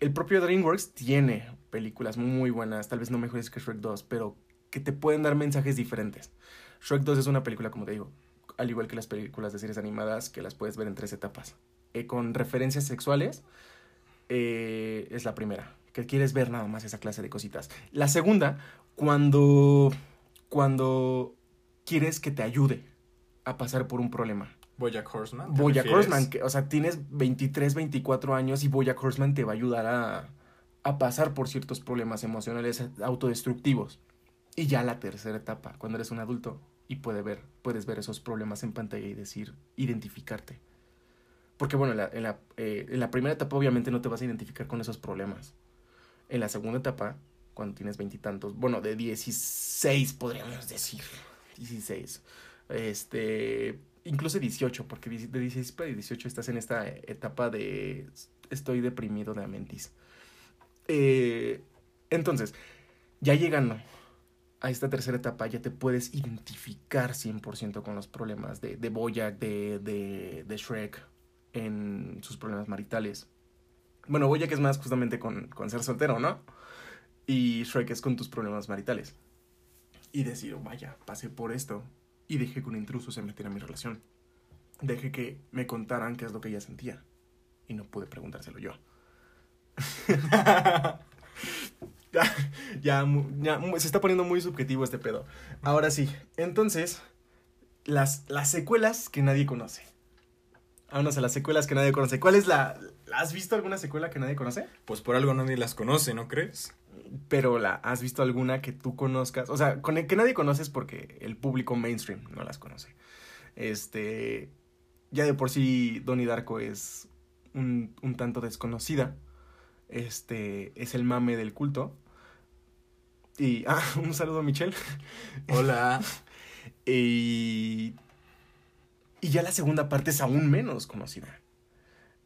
El propio DreamWorks tiene películas muy buenas, tal vez no mejores que Shrek 2, pero que te pueden dar mensajes diferentes. Shrek 2 es una película, como te digo, al igual que las películas de series animadas, que las puedes ver en tres etapas. Eh, con referencias sexuales, eh, es la primera, que quieres ver nada más esa clase de cositas. La segunda, cuando, cuando quieres que te ayude a pasar por un problema. Bojack Horseman. ¿te Bojack refieres? Horseman, que, o sea, tienes 23, 24 años y Bojack Horseman te va a ayudar a, a pasar por ciertos problemas emocionales autodestructivos. Y ya la tercera etapa, cuando eres un adulto y puede ver, puedes ver esos problemas en pantalla y decir, identificarte. Porque bueno, eh, en la primera etapa obviamente no te vas a identificar con esos problemas. En la segunda etapa, cuando tienes veintitantos, bueno, de 16 podríamos decir, 16, este, incluso 18, porque de 16 para 18 estás en esta etapa de estoy deprimido de Amentis. Eh, entonces, ya llegando a esta tercera etapa, ya te puedes identificar 100% con los problemas de, de Boyack, de, de, de Shrek, en sus problemas maritales. Bueno, Boyack es más justamente con, con ser soltero, ¿no? Y Shrek es con tus problemas maritales. Y decir, vaya, pasé por esto. Y dejé que un intruso se metiera en mi relación. Dejé que me contaran qué es lo que ella sentía. Y no pude preguntárselo yo. ya, ya, se está poniendo muy subjetivo este pedo. Ahora sí, entonces, las, las secuelas que nadie conoce. Vámonos a las secuelas que nadie conoce. ¿Cuál es la... ¿Has visto alguna secuela que nadie conoce? Pues por algo nadie las conoce, ¿no crees? Pero la, ¿has visto alguna que tú conozcas? O sea, con el que nadie conoces porque el público mainstream no las conoce. Este. Ya de por sí, Donnie Darko es un, un tanto desconocida. Este. Es el mame del culto. Y. Ah, un saludo a Michelle. Hola. Y. Y ya la segunda parte es aún menos conocida.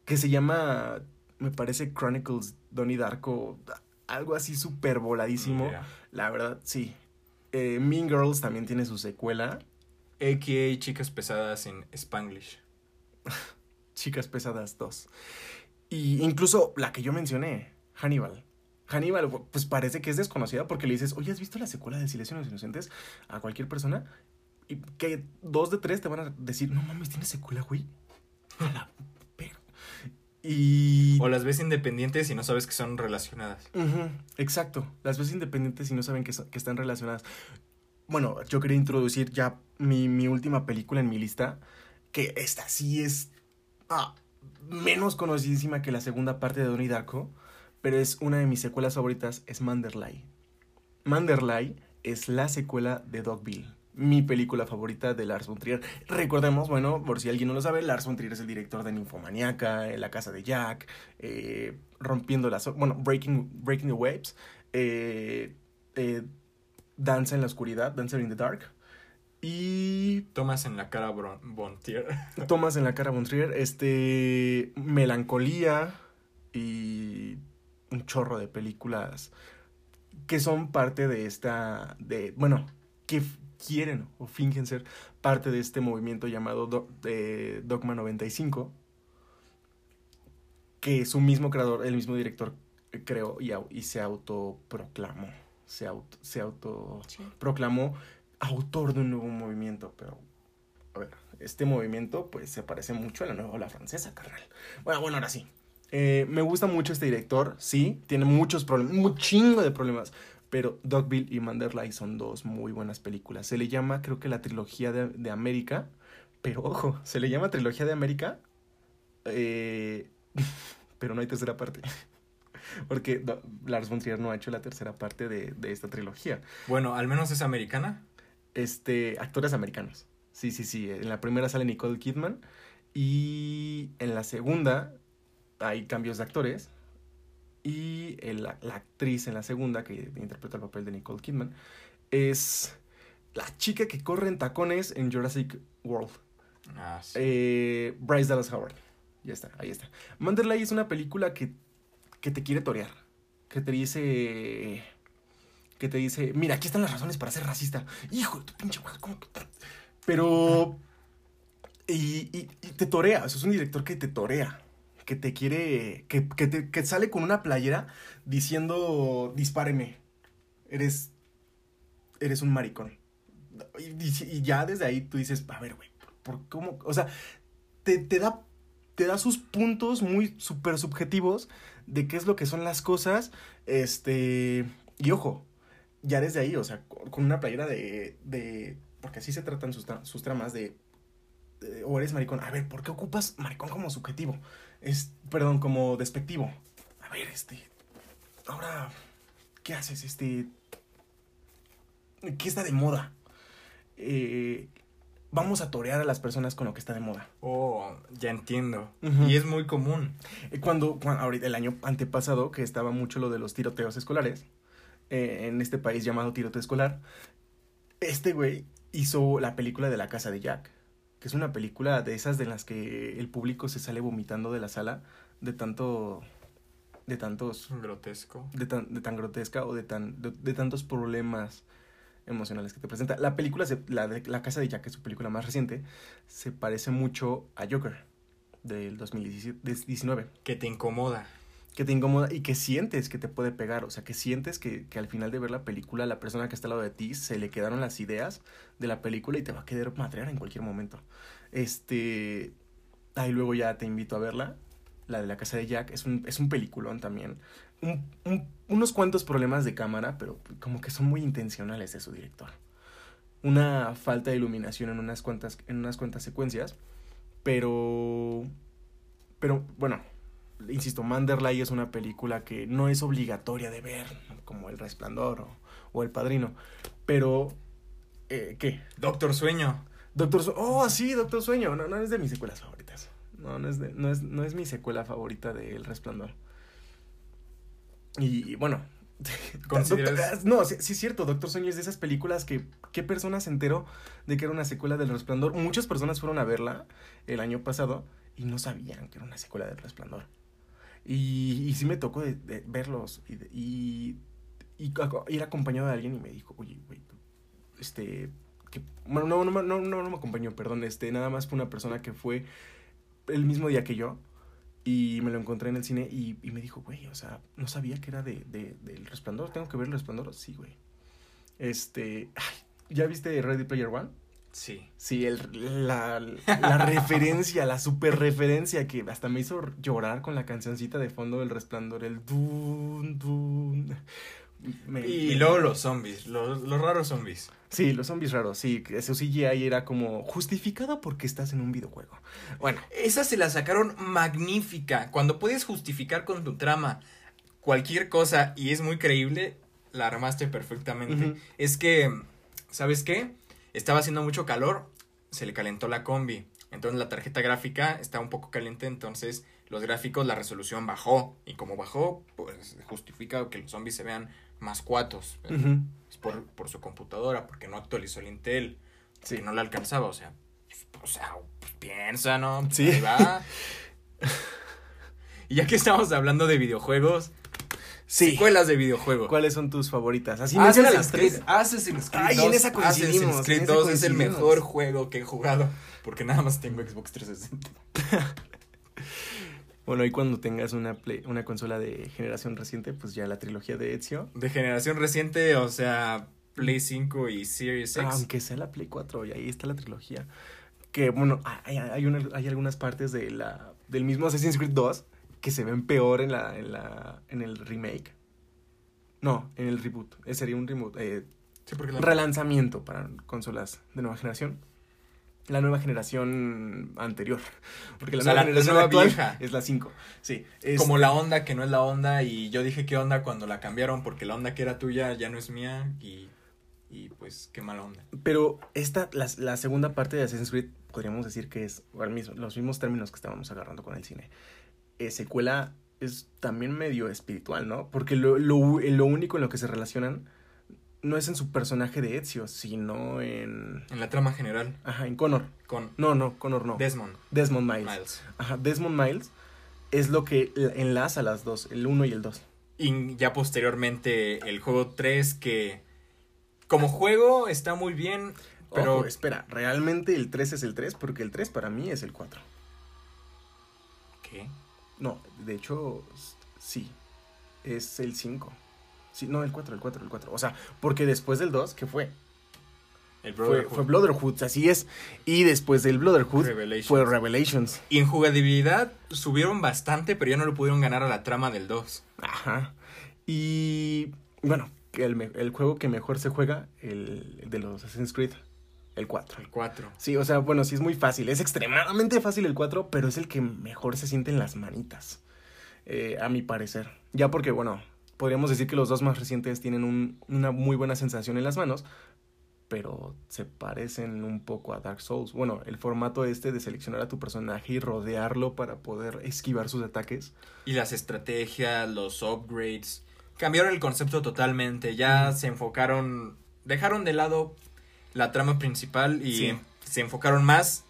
Que se llama. Me parece Chronicles Donnie Darko. Algo así súper voladísimo. La verdad, sí. Eh, mean Girls también tiene su secuela. AKA Chicas Pesadas en Spanglish. Chicas Pesadas 2. Y incluso la que yo mencioné, Hannibal. Hannibal, pues parece que es desconocida porque le dices, oye, ¿has visto la secuela de Silencio de los Inocentes? A cualquier persona. Y que dos de tres te van a decir, no mames, ¿tiene secuela, güey? A la Y. O las ves independientes y no sabes que son relacionadas. Exacto. Las ves independientes y no saben que, so- que están relacionadas. Bueno, yo quería introducir ya mi, mi última película en mi lista. Que esta sí es ah, menos conocidísima que la segunda parte de Donnie Darko. Pero es una de mis secuelas favoritas, es Manderley. Manderley es la secuela de Dogville. Mi película favorita de Lars von Trier. Recordemos, bueno, por si alguien no lo sabe, Lars von Trier es el director de Ninfomaniaca, La Casa de Jack, eh, Rompiendo las... Bueno, Breaking, Breaking the Waves, eh, eh, Danza en la Oscuridad, Dancer in the Dark. Y Tomas en la cara Bron- Bontier. Tomas en la cara von Trier, este, Melancolía y un chorro de películas que son parte de esta, de, bueno, que quieren o fingen ser parte de este movimiento llamado Do- de Dogma 95, que su mismo creador, el mismo director eh, creó y, se autoproclamó, se auto, se auto proclamó autor de un nuevo movimiento, pero a ver, este movimiento pues se parece mucho a la nueva ola francesa, carnal. Bueno, bueno, ahora sí. Eh, me gusta mucho este director, sí, tiene muchos problemas, un chingo de problemas, pero Dogville y Manderley son dos muy buenas películas. Se le llama, creo que la trilogía de, de América, pero ojo, se le llama trilogía de América, eh, pero no hay tercera parte. Porque Do- Lars von Trier no ha hecho la tercera parte de, de esta trilogía Bueno, al menos es americana. este, actores americanos. Sí, sí, sí. En la primera sale Nicole Kidman. Y en la segunda hay cambios de actores. Y el- la, la actriz en la segunda, que interpreta el papel de Nicole Kidman, es la chica que corre en tacones en Jurassic World. Ah, sí. Eh, Bryce Dallas Howard. Ya está, ahí está. Manderley es una película que, que te quiere torear. Que te dice. Que te dice. Mira, aquí están las razones para ser racista. Hijo de tu pinche madre, ¿cómo que.? Pero. Y, y- y te torea. O sea, es un director que te torea. Que te quiere. Que, que, te- que sale con una playera diciendo. Dispáreme. Eres. Eres un maricón. Y, ya desde ahí tú dices, a ver, güey, ¿por cómo? O sea, te, te da, te da sus puntos muy súper subjetivos de qué es lo que son las cosas. Este. Y ojo, ya desde ahí, o sea, con una playera de. de porque así se tratan sus, sus tramas de, de- O eres maricón. A ver, ¿por qué ocupas maricón como subjetivo? Es. Perdón, como despectivo. A ver, este. Ahora. ¿Qué haces? Este. ¿Qué está de moda? Eh, vamos a torear a las personas con lo que está de moda. Oh, ya entiendo. Y es muy común. Eh, Cuando, cuando ahorita el año antepasado, que estaba mucho lo de los tiroteos escolares, eh, en este país llamado tiroteo escolar, este güey hizo la película de la casa de Jack, que es una película de esas de las que el público se sale vomitando de la sala de tanto, de tantos, Grotesco. de tan, de tan grotesca o de tan, de, de tantos problemas emocionales que te presenta. La película, se- la de la casa de Jack, que es su película más reciente, se parece mucho a Joker del 2019 Que te incomoda. Que te incomoda y que sientes que te puede pegar. O sea, que sientes que, que al final de ver la película, la persona que está al lado de ti se le quedaron las ideas de la película y te va a querer madrear en cualquier momento. Este. Ahí luego ya te invito a verla. La de la casa de Jack. Es un, es un peliculón también. Un- un- unos cuantos problemas de cámara, pero como que son muy intencionales de su director. Una falta de iluminación en unas cuantas, en unas cuantas secuencias. Pero. Pero, bueno, insisto, Manderley es una película que no es obligatoria de ver, como El Resplandor o, o El Padrino. Pero, eh, ¿qué? Doctor Sueño. Doctor Sueño. Oh, sí, Doctor Sueño. No, no es de mis secuelas favoritas. No, no es, de- no es, no es mi secuela favorita de El Resplandor. Y, y bueno. ¿Consideras- Doctor- no, sí, sí es cierto. Doctor Sueño es de esas películas que. ¿Qué persona se enteró de que era una secuela del Resplandor? Muchas personas fueron a verla el año pasado y no sabían que era una secuela del Resplandor. Y, y sí me tocó de, verlos y, de- ir acompañado de alguien y me dijo, oye, güey, este, que, bueno, no, no, no, no, me acompañó, perdón, este, nada más fue una persona que fue el mismo día que yo y me lo encontré en el cine y, y me dijo, güey, o sea, no sabía que era de, de, del resplandor, tengo que ver el resplandor, sí, güey. Este, ay, ¿ya viste Ready Player One? Sí. Sí, el, la, la referencia, la super referencia que hasta me hizo llorar con la cancioncita de fondo del resplandor, el dun, dun. Me- Y me- luego los zombies, los, los raros zombies. Sí, los zombies raros, sí, eso CGI era como justificado porque estás en un videojuego. Bueno, Esa se la sacaron magnífica. Cuando puedes justificar con tu trama cualquier cosa y es muy creíble, la armaste perfectamente. Es que, ¿sabes qué? Estaba haciendo mucho calor, se le calentó la combi. Entonces la tarjeta gráfica está un poco caliente, entonces los gráficos, la resolución bajó. Y como bajó, pues justifica que los zombies se vean más cuatos. Es por, por su computadora, porque no actualizó el Intel. Sí. No le alcanzaba, o sea, pues, o sea, pues, piensa, ¿no? Sí. ahí va. y ya que estamos hablando de videojuegos, sí. secuelas de videojuegos. ¿Cuáles son tus favoritas? Así Assassin's Creed, tres. Assassin's Creed Ay, 2. en esa coincidimos, Assassin's Creed en esa 2 es el mejor juego que he jugado, porque nada más tengo Xbox 360. Bueno, y cuando tengas una, play- una consola de generación reciente, pues ya la trilogía de Ezio. De generación reciente, o sea, Play 5 y Series X. Aunque sea la Play 4, y ahí está la trilogía. Que bueno, hay, hay, una- hay algunas partes de la, del mismo Assassin's Creed 2 que se ven peor en, la, en, la, en el remake. No, en el reboot. Ese sería un reboot. eh, Sí, porque la- relanzamiento para consolas de nueva generación. La nueva generación anterior. Porque la O sea, nueva la- generación nueva actual vieja. es la 5. Sí. es- Como la onda que no es la onda y yo dije qué onda cuando la cambiaron porque la onda que era tuya ya no es mía y, y pues qué mala onda. Pero esta, la, la segunda parte de Assassin's Creed, podríamos decir que es mismo- los mismos términos que estábamos agarrando con el cine. Eh, secuela es también medio espiritual, ¿no? Porque lo, lo, lo único en lo que se relacionan no es en su personaje de Ezio, sino en... En la trama general Ajá, en Connor. con No, no, Connor no. Desmond Desmond Miles. Miles. Ajá, Desmond Miles es lo que la- enlaza las dos, el 1 y el 2. Y ya posteriormente el juego 3 que como juego está muy bien, pero Pero espera, realmente el 3 es el 3 porque el 3 para mí es el 4. ¿qué? No, de hecho, sí. Es el 5. Sí, no, el 4, el 4, el 4. O sea, porque después del 2, ¿qué fue? El Fue, Brotherhood. fue Brotherhood, así es. Y después del Brotherhood Revelations. fue Revelations. Y en jugabilidad subieron bastante, pero ya no le pudieron ganar a la trama del 2. Ajá. Y bueno, el, el juego que mejor se juega, el de los Assassin's Creed, el 4. El 4. Sí, o sea, bueno, sí es muy fácil. Es extremadamente fácil el 4, pero es el que mejor se siente en las manitas. eh, a mi parecer. Ya porque, bueno, podríamos decir que los dos más recientes tienen un- una muy buena sensación en las manos, pero se parecen un poco a Dark Souls. Bueno, el formato este de seleccionar a tu personaje y rodearlo para poder esquivar sus ataques. Y las estrategias, los upgrades. Cambiaron el concepto totalmente. Ya se enfocaron. Dejaron de lado la trama principal y Sí. se enfocaron más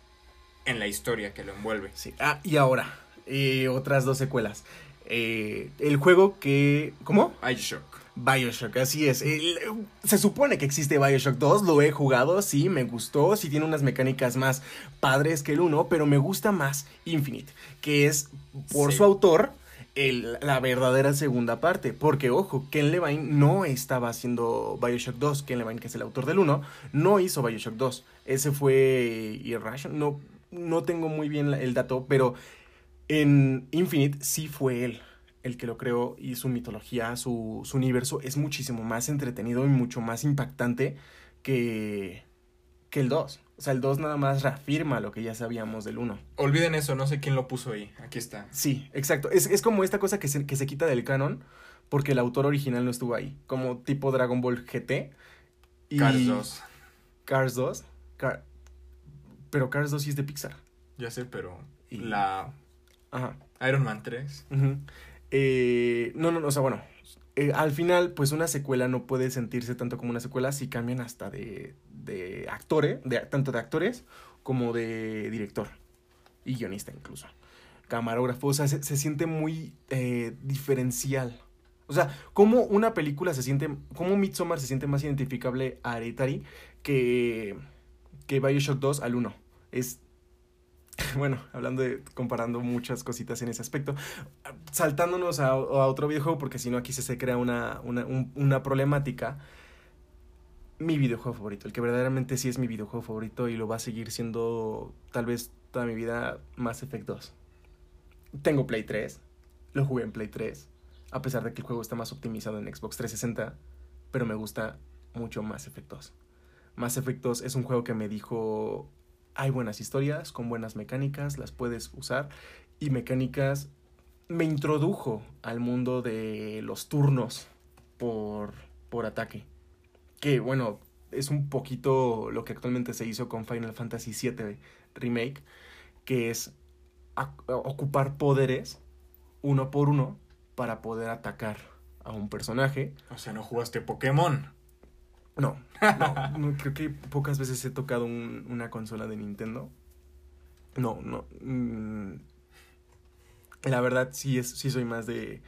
en la historia que lo envuelve. Sí. Ah, y ahora, eh, otras dos secuelas. Eh, el juego que... ¿Cómo? Bioshock. Bioshock, así es. El- se supone que existe Bioshock 2, lo he jugado, sí, me gustó, sí tiene unas mecánicas más padres que el 1, pero me gusta más Infinite, que es por Sí. su autor el- la verdadera segunda parte. Porque, ojo, Ken Levine no estaba haciendo Bioshock 2, Ken Levine, que es el autor del 1, no hizo Bioshock 2. Ese fue Irration, no, no tengo muy bien el dato, pero en Infinite sí fue él el que lo creó y su mitología, su, su universo es muchísimo más entretenido y mucho más impactante que, que el 2. O sea, el 2 nada más reafirma lo que ya sabíamos del 1. Olviden eso, no sé quién lo puso ahí. Aquí está. Sí, exacto. Es, es como esta cosa que se, que se quita del canon porque el autor original no estuvo ahí. Como tipo Dragon Ball GT. Y Cars 2. Cars 2. Car- pero Cars 2 sí es de Pixar. Ya sé, pero Y- la Ajá. Iron Man 3. Ujú. Eh, no, no, no, o sea, bueno, eh, al final, pues una secuela no puede sentirse tanto como una secuela si cambian hasta de, de actores, de, tanto de actores como de director y guionista incluso. Camarógrafo, o sea, se, se siente muy eh, diferencial. O sea, como una película se siente, como Midsommar se siente más identificable a Hereditary que, que Bioshock 2 al 1. Es, bueno, hablando de, comparando muchas cositas en ese aspecto, saltándonos a, a otro videojuego, porque si no aquí se, se crea una, una, un- una problemática. Mi videojuego favorito, el que verdaderamente sí es mi videojuego favorito y lo va a seguir siendo tal vez toda mi vida, Mass Effect 2. Tengo Play 3, lo jugué en Play 3, a pesar de que el juego está más optimizado en Xbox 360, pero me gusta mucho Mass Effect 2. Mass Effect 2 es un juego que me dijo, hay buenas historias con buenas mecánicas, las puedes usar, y mecánicas me introdujo al mundo de los turnos por, por ataque. Que bueno, es un poquito lo que actualmente se hizo con Final Fantasy VII Remake, que es ocupar poderes uno por uno para poder atacar a un personaje. O sea, no jugaste Pokémon. No, no, no, creo que pocas veces he tocado un- una consola de Nintendo. No, no. mm, la verdad, sí, es, sí soy más de,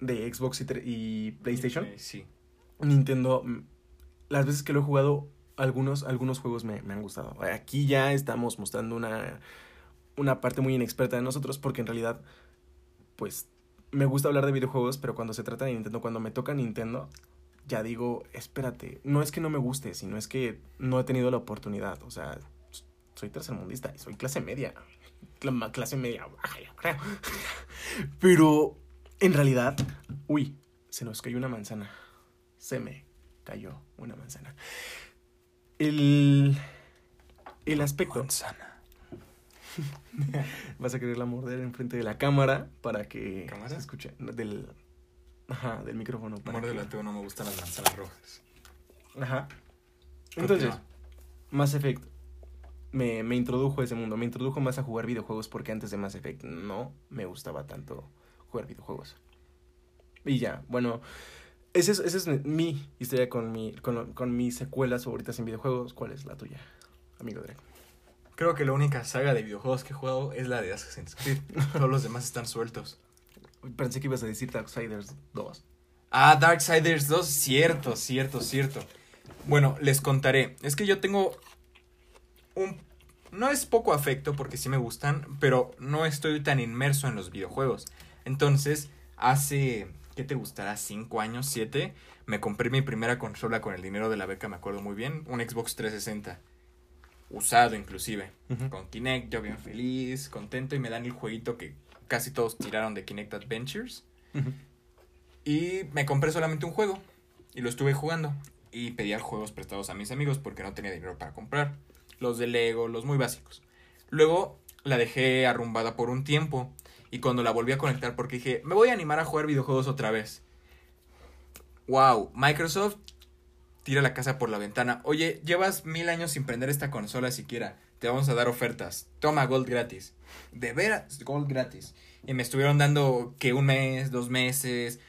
de Xbox y, y PlayStation. Eh, sí. Nintendo, mm, las veces que lo he jugado, algunos, algunos juegos me, me han gustado. Aquí ya estamos mostrando una, una parte muy inexperta de nosotros porque en realidad, pues, me gusta hablar de videojuegos, pero cuando se trata de Nintendo, cuando me toca Nintendo, ya digo, espérate, no es que no me guste, sino es que no he tenido la oportunidad. O sea, soy tercermundista y soy clase media. Cla- Clase media baja, yo creo. Pero, en realidad, uy, se nos cayó una manzana. Se me cayó una manzana. El, el aspecto. Manzana. Vas a quererla morder enfrente de la cámara para que ¿Cámara? se escuche. Del, ajá, del micrófono. para Muérdela que- no me gustan las manzanas rojas. Ajá. Entonces. Mass Effect me, me introdujo a ese mundo. Me introdujo más a jugar videojuegos porque antes de Mass Effect no me gustaba tanto jugar videojuegos. Y ya, bueno, esa es, esa es mi historia con, mi, con, con mis secuelas favoritas en videojuegos. ¿Cuál es la tuya, amigo Drake? Creo que la única saga de videojuegos que he jugado es la de Assassin's Creed. Todos los demás están sueltos. Pensé que ibas a decir Darksiders 2. Ah, Darksiders 2, cierto, cierto, cierto. Bueno, les contaré. Es que yo tengo un... No es poco afecto porque sí me gustan, pero no estoy tan inmerso en los videojuegos. Entonces, hace... ¿Qué te gustará? ¿Cinco años? ¿Siete? Me compré mi primera consola con el dinero de la beca, me acuerdo muy bien. Un Xbox 360. Usado inclusive. Con Kinect, yo bien feliz, contento y me dan el jueguito que casi todos tiraron de Kinect Adventures. Y me compré solamente un juego. Y lo estuve jugando. Y pedía juegos prestados a mis amigos porque no tenía dinero para comprar. Los de Lego, los muy básicos. Luego la dejé arrumbada por un tiempo. Y cuando la volví a conectar porque dije, me voy a animar a jugar videojuegos otra vez. Wow, Microsoft tira la casa por la ventana. Oye, llevas mil años sin prender esta consola siquiera. Te vamos a dar ofertas. Toma Gold gratis. De veras, Gold gratis. Y me estuvieron dando que un mes, dos meses,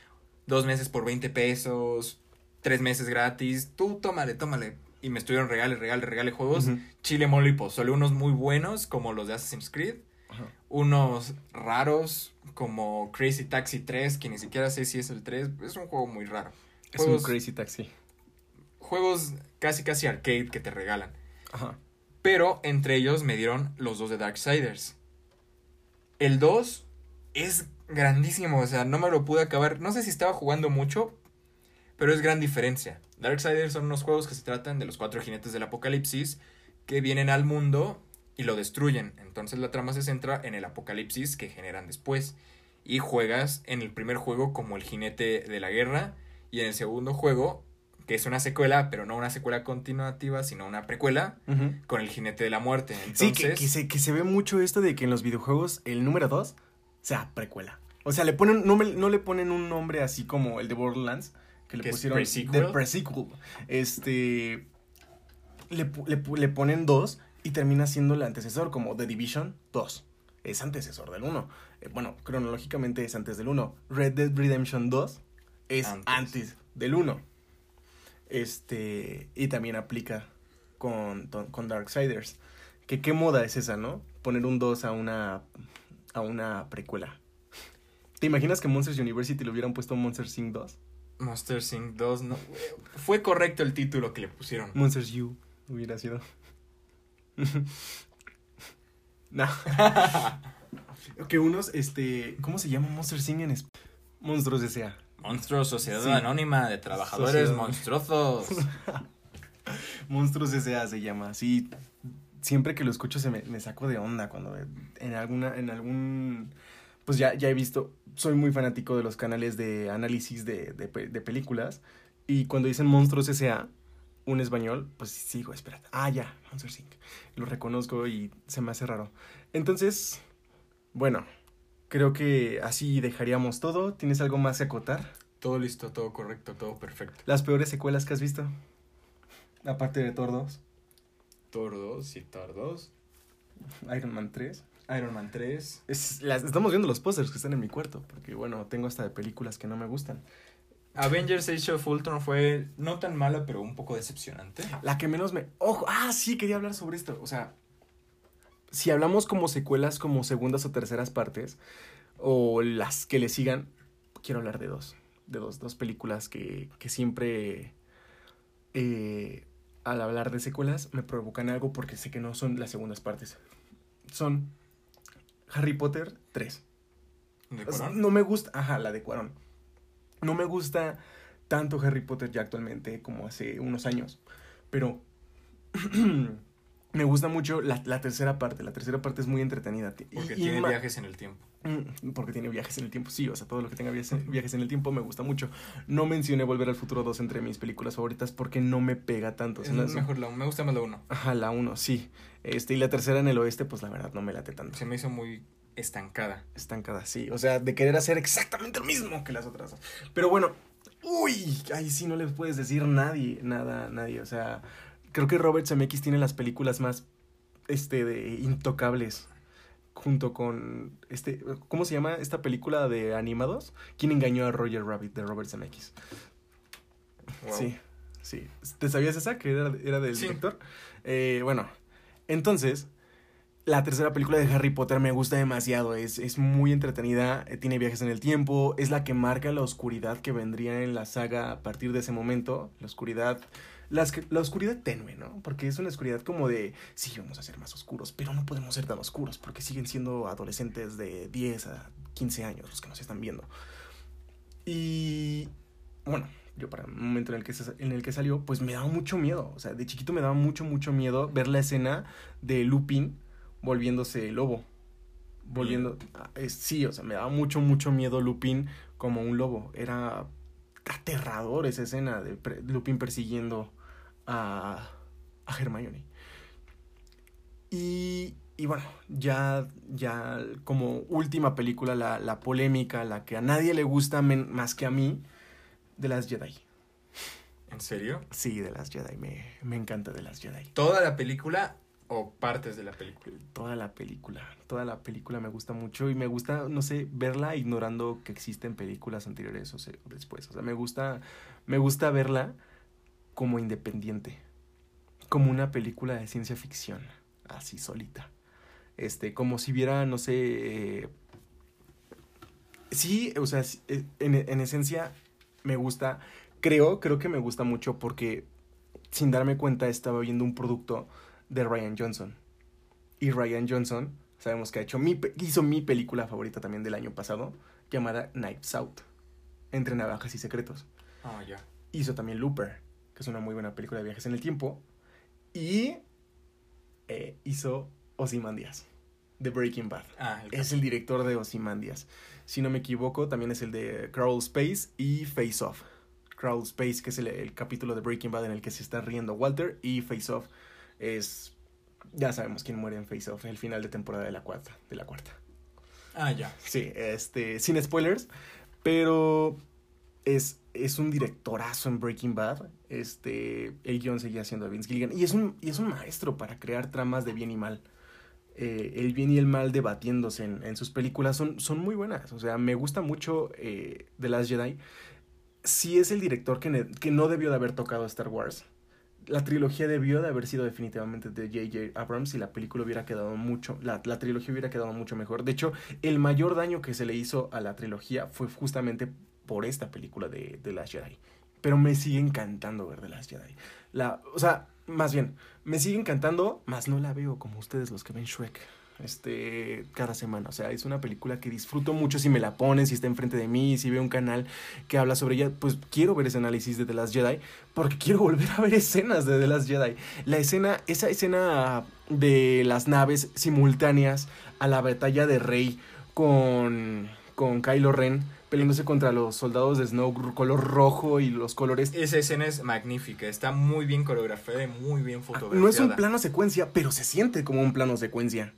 dos meses por 20 pesos, tres meses gratis. Tú tómale, tómale. Y me estuvieron regale, regale, regale juegos. Chile, mole y pozole. Unos muy buenos, como los de Assassin's Creed. Unos raros, como Crazy Taxi 3, que ni siquiera sé si es el 3. Es un juego muy raro. Es un Crazy Taxi. Juegos casi casi arcade que te regalan. Ajá. Pero entre ellos me dieron los dos de Darksiders. El 2 es grandísimo, o sea, no me lo pude acabar. No sé si estaba jugando mucho, pero es gran diferencia. Darksiders son unos juegos que se tratan de los cuatro jinetes del apocalipsis que vienen al mundo y lo destruyen. Entonces la trama se centra en el apocalipsis que generan después. Y juegas en el primer juego como el jinete de la guerra y en el segundo juego, que es una secuela, pero no una secuela continuativa, sino una precuela, con el jinete de la muerte. Sí, que, que se, que se ve mucho esto de que en los videojuegos el número 2 sea precuela. O sea, le ponen, no, no le ponen un nombre así como el de Borderlands, que le Que es pusieron pre-sequel. de pre-sequel. Este. Le, le, le ponen 2 y termina siendo el antecesor, como The Division 2. Es antecesor del 1. Eh, bueno, cronológicamente es antes del 1. Red Dead Redemption 2 es Antes. antes, del 1. Este. Y también aplica con, con, Darksiders. Que qué moda es esa, ¿no? Poner un 2 a una. a una precuela. ¿Te imaginas que Monsters University le hubieran puesto Monsters Inc. 2? Monster Inc. 2, no. Fue correcto el título que le pusieron. Monsters U hubiera sido. no. que unos, este, ¿cómo se llama Monster Inc. en es- Monstruos S.A. Monstruos, Sociedad Sí. Anónima de Trabajadores Sociedad. Monstruosos. Monstruos S.A. se llama. Sí, siempre que lo escucho se me, me saco de onda cuando en alguna, en algún, pues ya, ya he visto, soy muy fanático de los canales de análisis de, de, de películas y cuando dicen Monstruos S.A., un español, pues sigo, espera, ah, ya, Monsters Inc. Lo reconozco y se me hace raro. Entonces, bueno, creo que así dejaríamos todo. ¿Tienes algo más que acotar? todo listo, todo correcto, todo perfecto. Las peores secuelas que has visto. Aparte de Thor 2, Thor 2 y Thor 2. Iron Man 3. Iron Man 3. Es- las, estamos viendo los pósters que están en mi cuarto, porque bueno, tengo hasta de películas que no me gustan. Avengers Age of Ultron fue no tan mala, pero un poco decepcionante. La que menos me... Ojo, ah, sí, quería hablar sobre esto. O sea, si hablamos como secuelas, como segundas o terceras partes, o las que le sigan, quiero hablar de dos. De dos, dos películas que, que siempre, eh, al hablar de secuelas, me provocan algo porque sé que no son las segundas partes. Son Harry Potter 3. ¿De O sea, Cuarón? no me gusta, ajá, la de Cuarón. No me gusta tanto Harry Potter ya actualmente como hace unos años, pero me gusta mucho la, la tercera parte. La tercera parte es muy entretenida. Porque y tiene viajes en el tiempo. Mm, Porque tiene viajes en el tiempo, sí, o sea, todo lo que tenga viajes, viajes en el tiempo me gusta mucho. No mencioné Volver al Futuro 2 entre mis películas favoritas porque no me pega tanto. Es mejor la, me gusta más la 1. Ajá, la 1, sí. Este, y la tercera en el oeste, pues la verdad no me late tanto. Se me hizo muy estancada. estancada, sí. O sea, de querer hacer exactamente lo mismo que las otras. Pero bueno, uy, ahí sí no le puedes decir nadie, nada, nadie. O sea, creo que Robert Zemeckis tiene las películas más, este, de intocables. Junto con, este, ¿cómo se llama esta película de animados? ¿Quién engañó a Roger Rabbit de Robert Zemeckis? Wow. Sí, sí. ¿Te sabías esa que era, era del Sí. director? Eh, bueno, entonces, la tercera película de Harry Potter me gusta demasiado. Es, es muy entretenida, eh, tiene viajes en el tiempo, es la que marca la oscuridad que vendría en la saga a partir de ese momento. La oscuridad. Que- la oscuridad tenue, ¿no? Porque es una oscuridad como de, sí, vamos a ser más oscuros, pero no podemos ser tan oscuros porque siguen siendo adolescentes de 10 a 15 años los que nos están viendo. Y bueno, yo para el momento en el que, en el que salió, pues me daba mucho miedo. O sea, de chiquito me daba mucho, mucho miedo ver la escena de Lupin volviéndose lobo. Volviendo... ah, es- sí, o sea, me daba mucho, mucho miedo Lupin como un lobo. Era aterrador esa escena de pre- Lupin persiguiendo a, a Hermione. Y, y bueno, ya, ya como última película, la, la polémica, la que a nadie le gusta men- más que a mí, de las Jedi. ¿En serio? Sí, de las Jedi, me, me encanta de las Jedi. ¿Toda la película o partes de la película? Toda la película, toda la película me gusta mucho y me gusta, no sé, verla ignorando que existen películas anteriores o, después. O sea, me gusta, me gusta verla como independiente, como una película de ciencia ficción, así solita. Este, como si viera, no sé, eh, sí, o sea, eh, en esencia me gusta, creo, creo que me gusta mucho porque sin darme cuenta estaba viendo un producto de Ryan Johnson. Y Ryan Johnson, sabemos que ha hecho mi, hizo mi película favorita también del año pasado, llamada Knives Out, Entre Navajas y Secretos. Ah, ya. Hizo también Looper, que es una muy buena película de viajes en el tiempo. Y eh, hizo Ozymandias, de Breaking Bad. Ah, el Es el director de Ozymandias. Si no me equivoco, también es el de Crawl Space y Face Off. Crawl Space, que es el, el capítulo de Breaking Bad en el que se está riendo Walter, y Face Off es... Ya sabemos quién muere en Face Off, el final de temporada de la cuarta. De la cuarta. Ah, ya. Sí, este, sin spoilers, pero es, es un directorazo en Breaking Bad. Este, el guion seguía siendo de Vince Gilligan y es un, y es un maestro para crear tramas de bien y mal. Eh, el bien y el mal debatiéndose en, en sus películas son, son muy buenas. O sea, me gusta mucho eh, The Last Jedi. Sí es el director que, que no debió de haber tocado Star Wars. La trilogía debió de haber sido definitivamente de J.J. Abrams y la película hubiera quedado mucho, la, la trilogía hubiera quedado mucho mejor. De hecho, el mayor daño que se le hizo a la trilogía fue justamente por esta película de The Last Jedi. Pero me sigue encantando ver The Last Jedi. La, o sea, más bien, me sigue encantando, más no la veo como ustedes los que ven Shrek. Este, cada semana. O sea, es una película que disfruto mucho si me la ponen, si está enfrente de mí, si veo un canal que habla sobre ella. Pues quiero ver ese análisis de The Last Jedi, porque quiero volver a ver escenas de The Last Jedi. La escena, esa escena de las naves simultáneas a la batalla de Rey con, con Kylo Ren peleándose contra los soldados de Snow color rojo y los colores. Esa escena es magnífica, está muy bien coreografiada y muy bien fotografiada. No es un plano secuencia, pero se siente como un plano secuencia.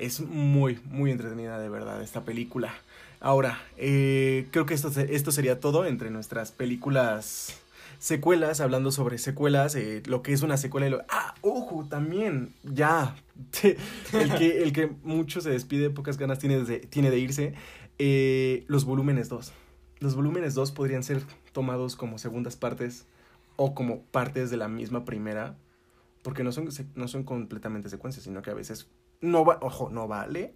Es muy, muy entretenida de verdad esta película. Ahora, eh, creo que esto, esto sería todo entre nuestras películas secuelas, hablando sobre secuelas, eh, lo que es una secuela y lo... Ah, ojo, también, ya. el, que, el que mucho se despide, pocas ganas tiene de, tiene de irse. Eh, los volúmenes 2. Los volúmenes 2 podrían ser tomados como segundas partes o como partes de la misma primera, porque no son, no son completamente secuencias, sino que a veces no va, ojo, no vale.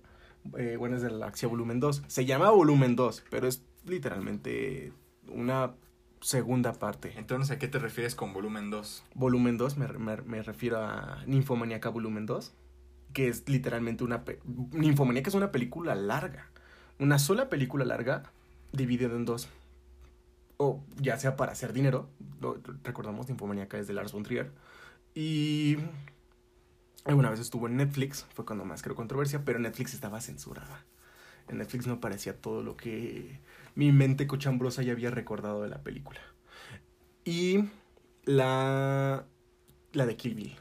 Eh, bueno, es de la Axia Volumen 2. Se llama Volumen 2, pero es literalmente una segunda parte. Entonces, ¿a qué te refieres con volumen 2? Volumen 2 me, me, me refiero a Ninfomaníaca Volumen 2, que es literalmente una... Pe Ninfomaníaca es una película larga. Una sola película larga dividida en dos. O ya sea para hacer dinero. Lo, recordamos, Ninfomaníaca es de Lars von Trier. Y alguna vez estuvo en Netflix, fue cuando más creo controversia, pero Netflix estaba censurada. En Netflix no aparecía todo lo que mi mente cochambrosa ya había recordado de la película. Y la, la de Kill Bill.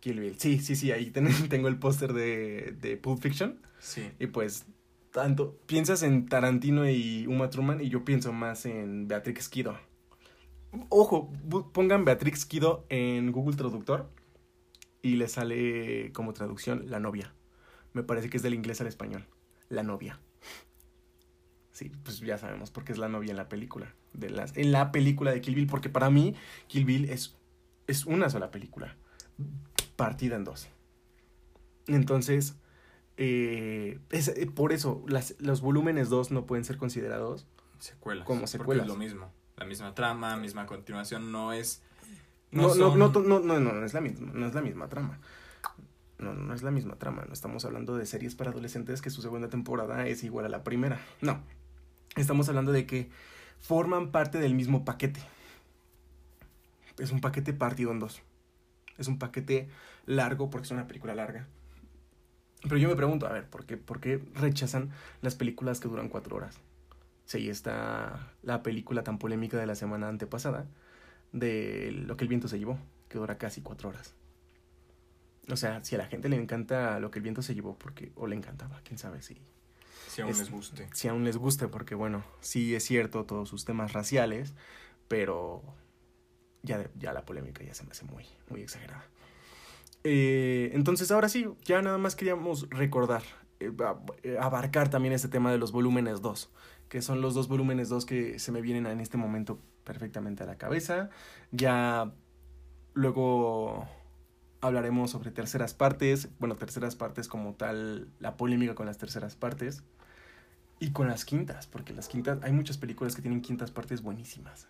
Kill Bill. Sí, sí, sí, ahí tengo el póster de, de Pulp Fiction. Sí. Y pues, tanto, piensas en Tarantino y Uma Truman y yo pienso más en Beatrix Kido. Ojo, pongan Beatrix Kido en Google Traductor y le sale como traducción la novia. Me parece que es del inglés al español. La novia. Sí, pues ya sabemos por qué es la novia en la película. De las, en la película de Kill Bill, porque para mí Kill Bill es, es una sola película, partida en dos. Entonces, eh, es, eh, por eso las, los volúmenes 2 no pueden ser considerados secuelas. como secuelas. Porque es lo mismo. La misma trama, misma continuación, no es... No, no, no, no, no, no, no, es la misma, no es la misma trama. No, no es la misma trama. No estamos hablando de series para adolescentes que su segunda temporada es igual a la primera. No. Estamos hablando de que forman parte del mismo paquete. Es un paquete partido en dos. Es un paquete largo porque es una película larga. Pero yo me pregunto, a ver, ¿por qué, ¿por qué rechazan las películas que duran cuatro horas? Si ahí está la película tan polémica de la semana antepasada, de Lo que el viento se llevó, que dura casi cuatro horas. O sea, si a la gente le encanta Lo que el viento se llevó, porque, o le encantaba, quién sabe si. Si aún es- les guste. Si aún les gusta, porque bueno, sí es cierto todos sus temas raciales, pero ya, ya la polémica ya se me hace muy, muy exagerada. Eh, entonces, ahora sí, ya nada más queríamos recordar, eh, eh, abarcar también este tema de los volúmenes 2, que son los dos volúmenes 2 que se me vienen en este momento perfectamente a la cabeza. Ya luego hablaremos sobre terceras partes, bueno, terceras partes como tal, la polémica con las terceras partes. Y con las quintas, porque las quintas, hay muchas películas que tienen quintas partes buenísimas.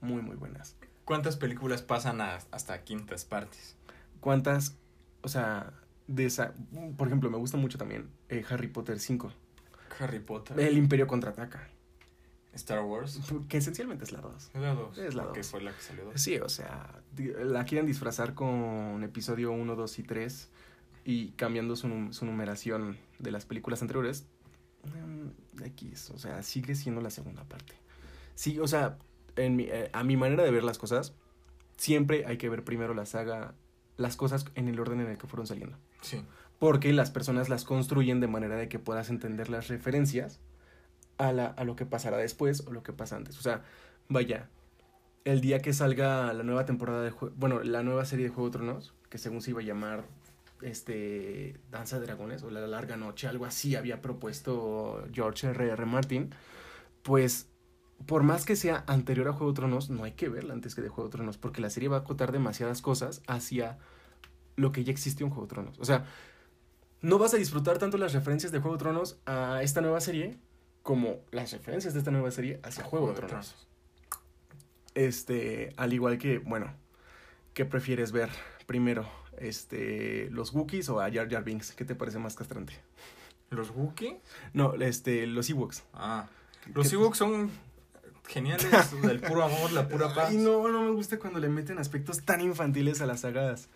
Muy, muy buenas. ¿Cuántas películas pasan a- hasta quintas partes? ¿Cuántas? O sea, de esa. Por ejemplo, me gusta mucho también eh, Harry Potter 5. Harry Potter. El Imperio contraataca. Star Wars. Que esencialmente es la 2. Es la 2. Es la Que dos. fue la que salió dos. Sí, o sea, la quieren disfrazar con episodio 1, 2 y 3 y cambiando su, num- su numeración de las películas anteriores. mm, X, o sea, sigue siendo la segunda parte. Sí, o sea, en mi- eh, a mi manera de ver las cosas, siempre hay que ver primero la saga, las cosas en el orden en el que fueron saliendo. Sí. Porque las personas las construyen de manera de que puedas entender las referencias a, la, a lo que pasará después o lo que pasa antes. O sea, vaya, el día que salga la nueva temporada de bueno, la nueva serie de Juego de Tronos, que según se iba a llamar este Danza de Dragones o La Larga Noche, algo así había propuesto George R. R. Martin, pues por más que sea anterior a Juego de Tronos, no hay que verla antes que de Juego de Tronos, porque la serie va a acotar demasiadas cosas hacia lo que ya existió en Juego de Tronos. O sea, no vas a disfrutar tanto las referencias de Juego de Tronos a esta nueva serie como las referencias de esta nueva serie hacia Juego de Tronos. Este, al igual que, bueno, ¿qué prefieres ver primero? Este, ¿los Wookiees o a Jar Jar Binks? ¿Qué te parece más castrante? ¿Los Wookiee? No, este, los Ewoks. Ah. Los ¿Qué- Ewoks son geniales, del puro amor, la pura paz. Ay, no, no me gusta cuando le meten aspectos tan infantiles a las sagas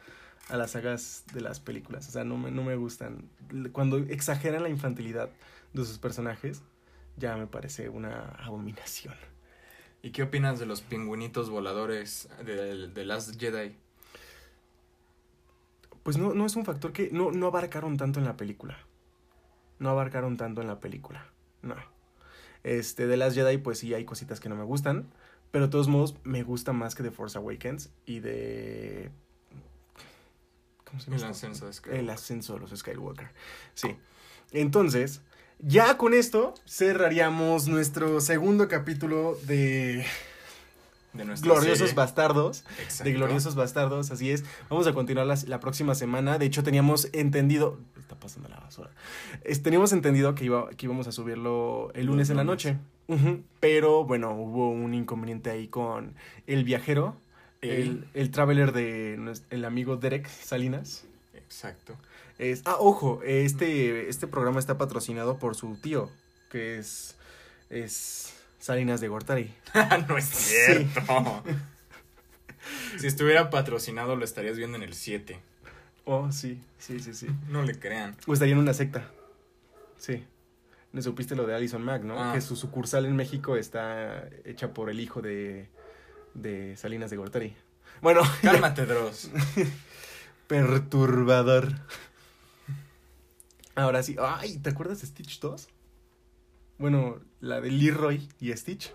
a las sagas de las películas. O sea, no me, no me gustan. Cuando exageran la infantilidad de sus personajes, ya me parece una abominación. ¿Y qué opinas de los pingüinitos voladores de, de Last Jedi? Pues no, no es un factor que no, no abarcaron tanto en la película. No abarcaron tanto en la película. No. Este, de las Jedi, pues sí hay cositas que no me gustan. Pero de todos modos, me gusta más que de Force Awakens y de. ¿Cómo se llama? El ascenso de Skywalker. El ascenso de los Skywalker. Sí. Entonces, ya con esto cerraríamos nuestro segundo capítulo de De Gloriosos serie. Bastardos. Exacto. De Gloriosos Bastardos, así es. Vamos a continuar la, la próxima semana. De hecho, teníamos entendido. Está pasando la basura. Es- teníamos entendido que, iba, que íbamos a subirlo el lunes en la noche. Pero bueno, hubo un inconveniente ahí con el viajero, el, el traveler de el amigo Derek Salinas. Exacto. Es, ah, ojo, este, este programa está patrocinado por su tío, que es, es Salinas de Gortari. no es cierto. si estuviera patrocinado lo estarías viendo en el 7. Oh, sí, sí, sí, sí. No le crean. O estaría en una secta. Sí. ¿No supiste lo de Alison Mack, no? Ah. Que su sucursal en México está hecha por el hijo de, de Salinas de Gortari. Bueno, Cálmate, Dross. perturbador. Ahora sí. Ay, ¿te acuerdas de Stitch 2? Bueno, la de Leroy y Stitch.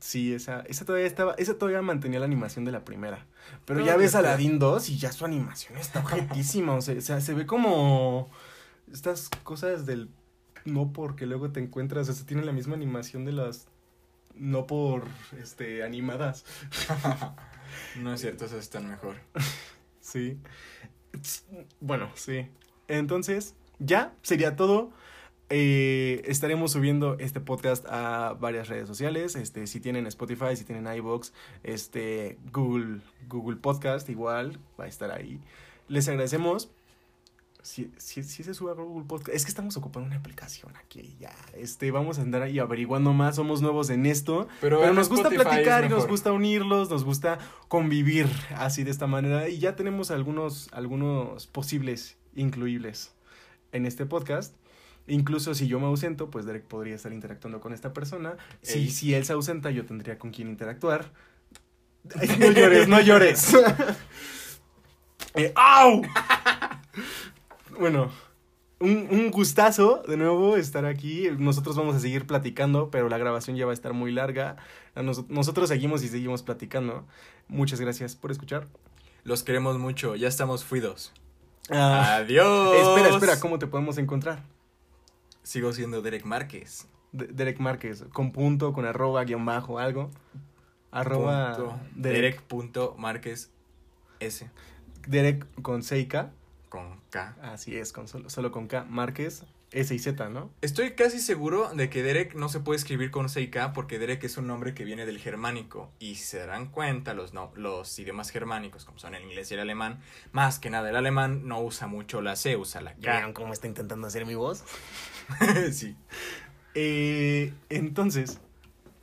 Sí, esa, esa todavía estaba, esa todavía mantenía la animación de la primera. Pero ya ves. Aladdin 2 y ya su animación está objetísima. O sea, o sea, se ve como estas cosas del no porque luego te encuentras, o sea, tienen la misma animación de las no por este animadas. No es cierto, esas están mejor. Sí. Bueno, sí. Entonces, ya sería todo. Eh, estaremos subiendo este podcast a varias redes sociales. Este, si tienen Spotify, si tienen iVoox, este, Google, Google Podcast, igual va a estar ahí. Les agradecemos. Si, si, si se sube a Google Podcast, es que estamos ocupando una aplicación aquí ya. Este, vamos a andar ahí averiguando más. Somos nuevos en esto. Pero, nos gusta platicar y nos gusta unirlos, nos gusta convivir así de esta manera. Y ya tenemos algunos, algunos posibles incluibles en este podcast. Incluso si yo me ausento, pues Derek podría estar interactuando con esta persona. Si, Ey. si él se ausenta, yo tendría con quien interactuar. No llores, no llores. Eh, ¡Au! bueno, un, un gustazo de nuevo estar aquí. Nosotros vamos a seguir platicando, pero la grabación ya va a estar muy larga. Nos- nosotros seguimos y seguimos platicando. Muchas gracias por escuchar. Los queremos mucho, ya estamos fuidos. Ah, Adiós. espera, espera, ¿cómo te podemos encontrar? Sigo siendo Derek Márquez. De- Derek Márquez, con punto, con arroba, guion bajo, algo. Arroba Punto Derek. Derek. punto Márquez S. Derek con K. Con K. Así es, con solo, solo con K. Márquez, S y Z, ¿no? Estoy casi seguro de que Derek no se puede escribir con C y K porque Derek es un nombre que viene del germánico. Y si se darán cuenta, los, no, los idiomas germánicos, como son el inglés y el alemán, más que nada el alemán no usa mucho la C, usa la ¿Ya vieron K. cómo está intentando hacer mi voz? sí. Eh, entonces,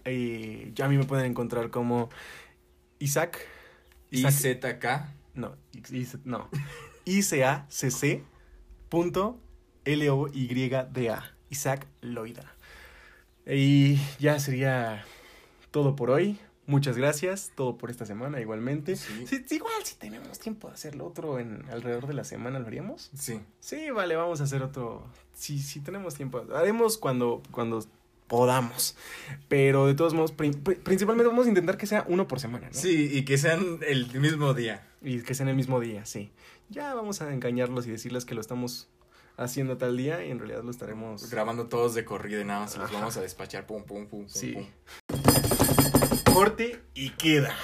eh, ya a mí me pueden encontrar como Isaac. Y Isaac- ZK. No, Is- no. ICACC punto L-O-Y-D-A. Isaac Loida. Y ya sería todo por hoy. Muchas gracias. Todo por esta semana igualmente. Sí. Igual si tenemos tiempo de hacerlo otro en alrededor de la semana, ¿lo haríamos? Sí. Sí, vale, vamos a hacer otro. Sí, sí tenemos tiempo. Haremos cuando, cuando podamos. Pero de todos modos, pri- pri- principalmente vamos a intentar que sea uno por semana, ¿no? Sí, y que sean el mismo día. Y que sea en el mismo día, sí. Ya vamos a engañarlos y decirles que lo estamos haciendo tal día y en realidad lo estaremos... Grabando todos de corrido y nada más los vamos a despachar. Pum, pum, pum, pum, Sí. pum. Corte y queda.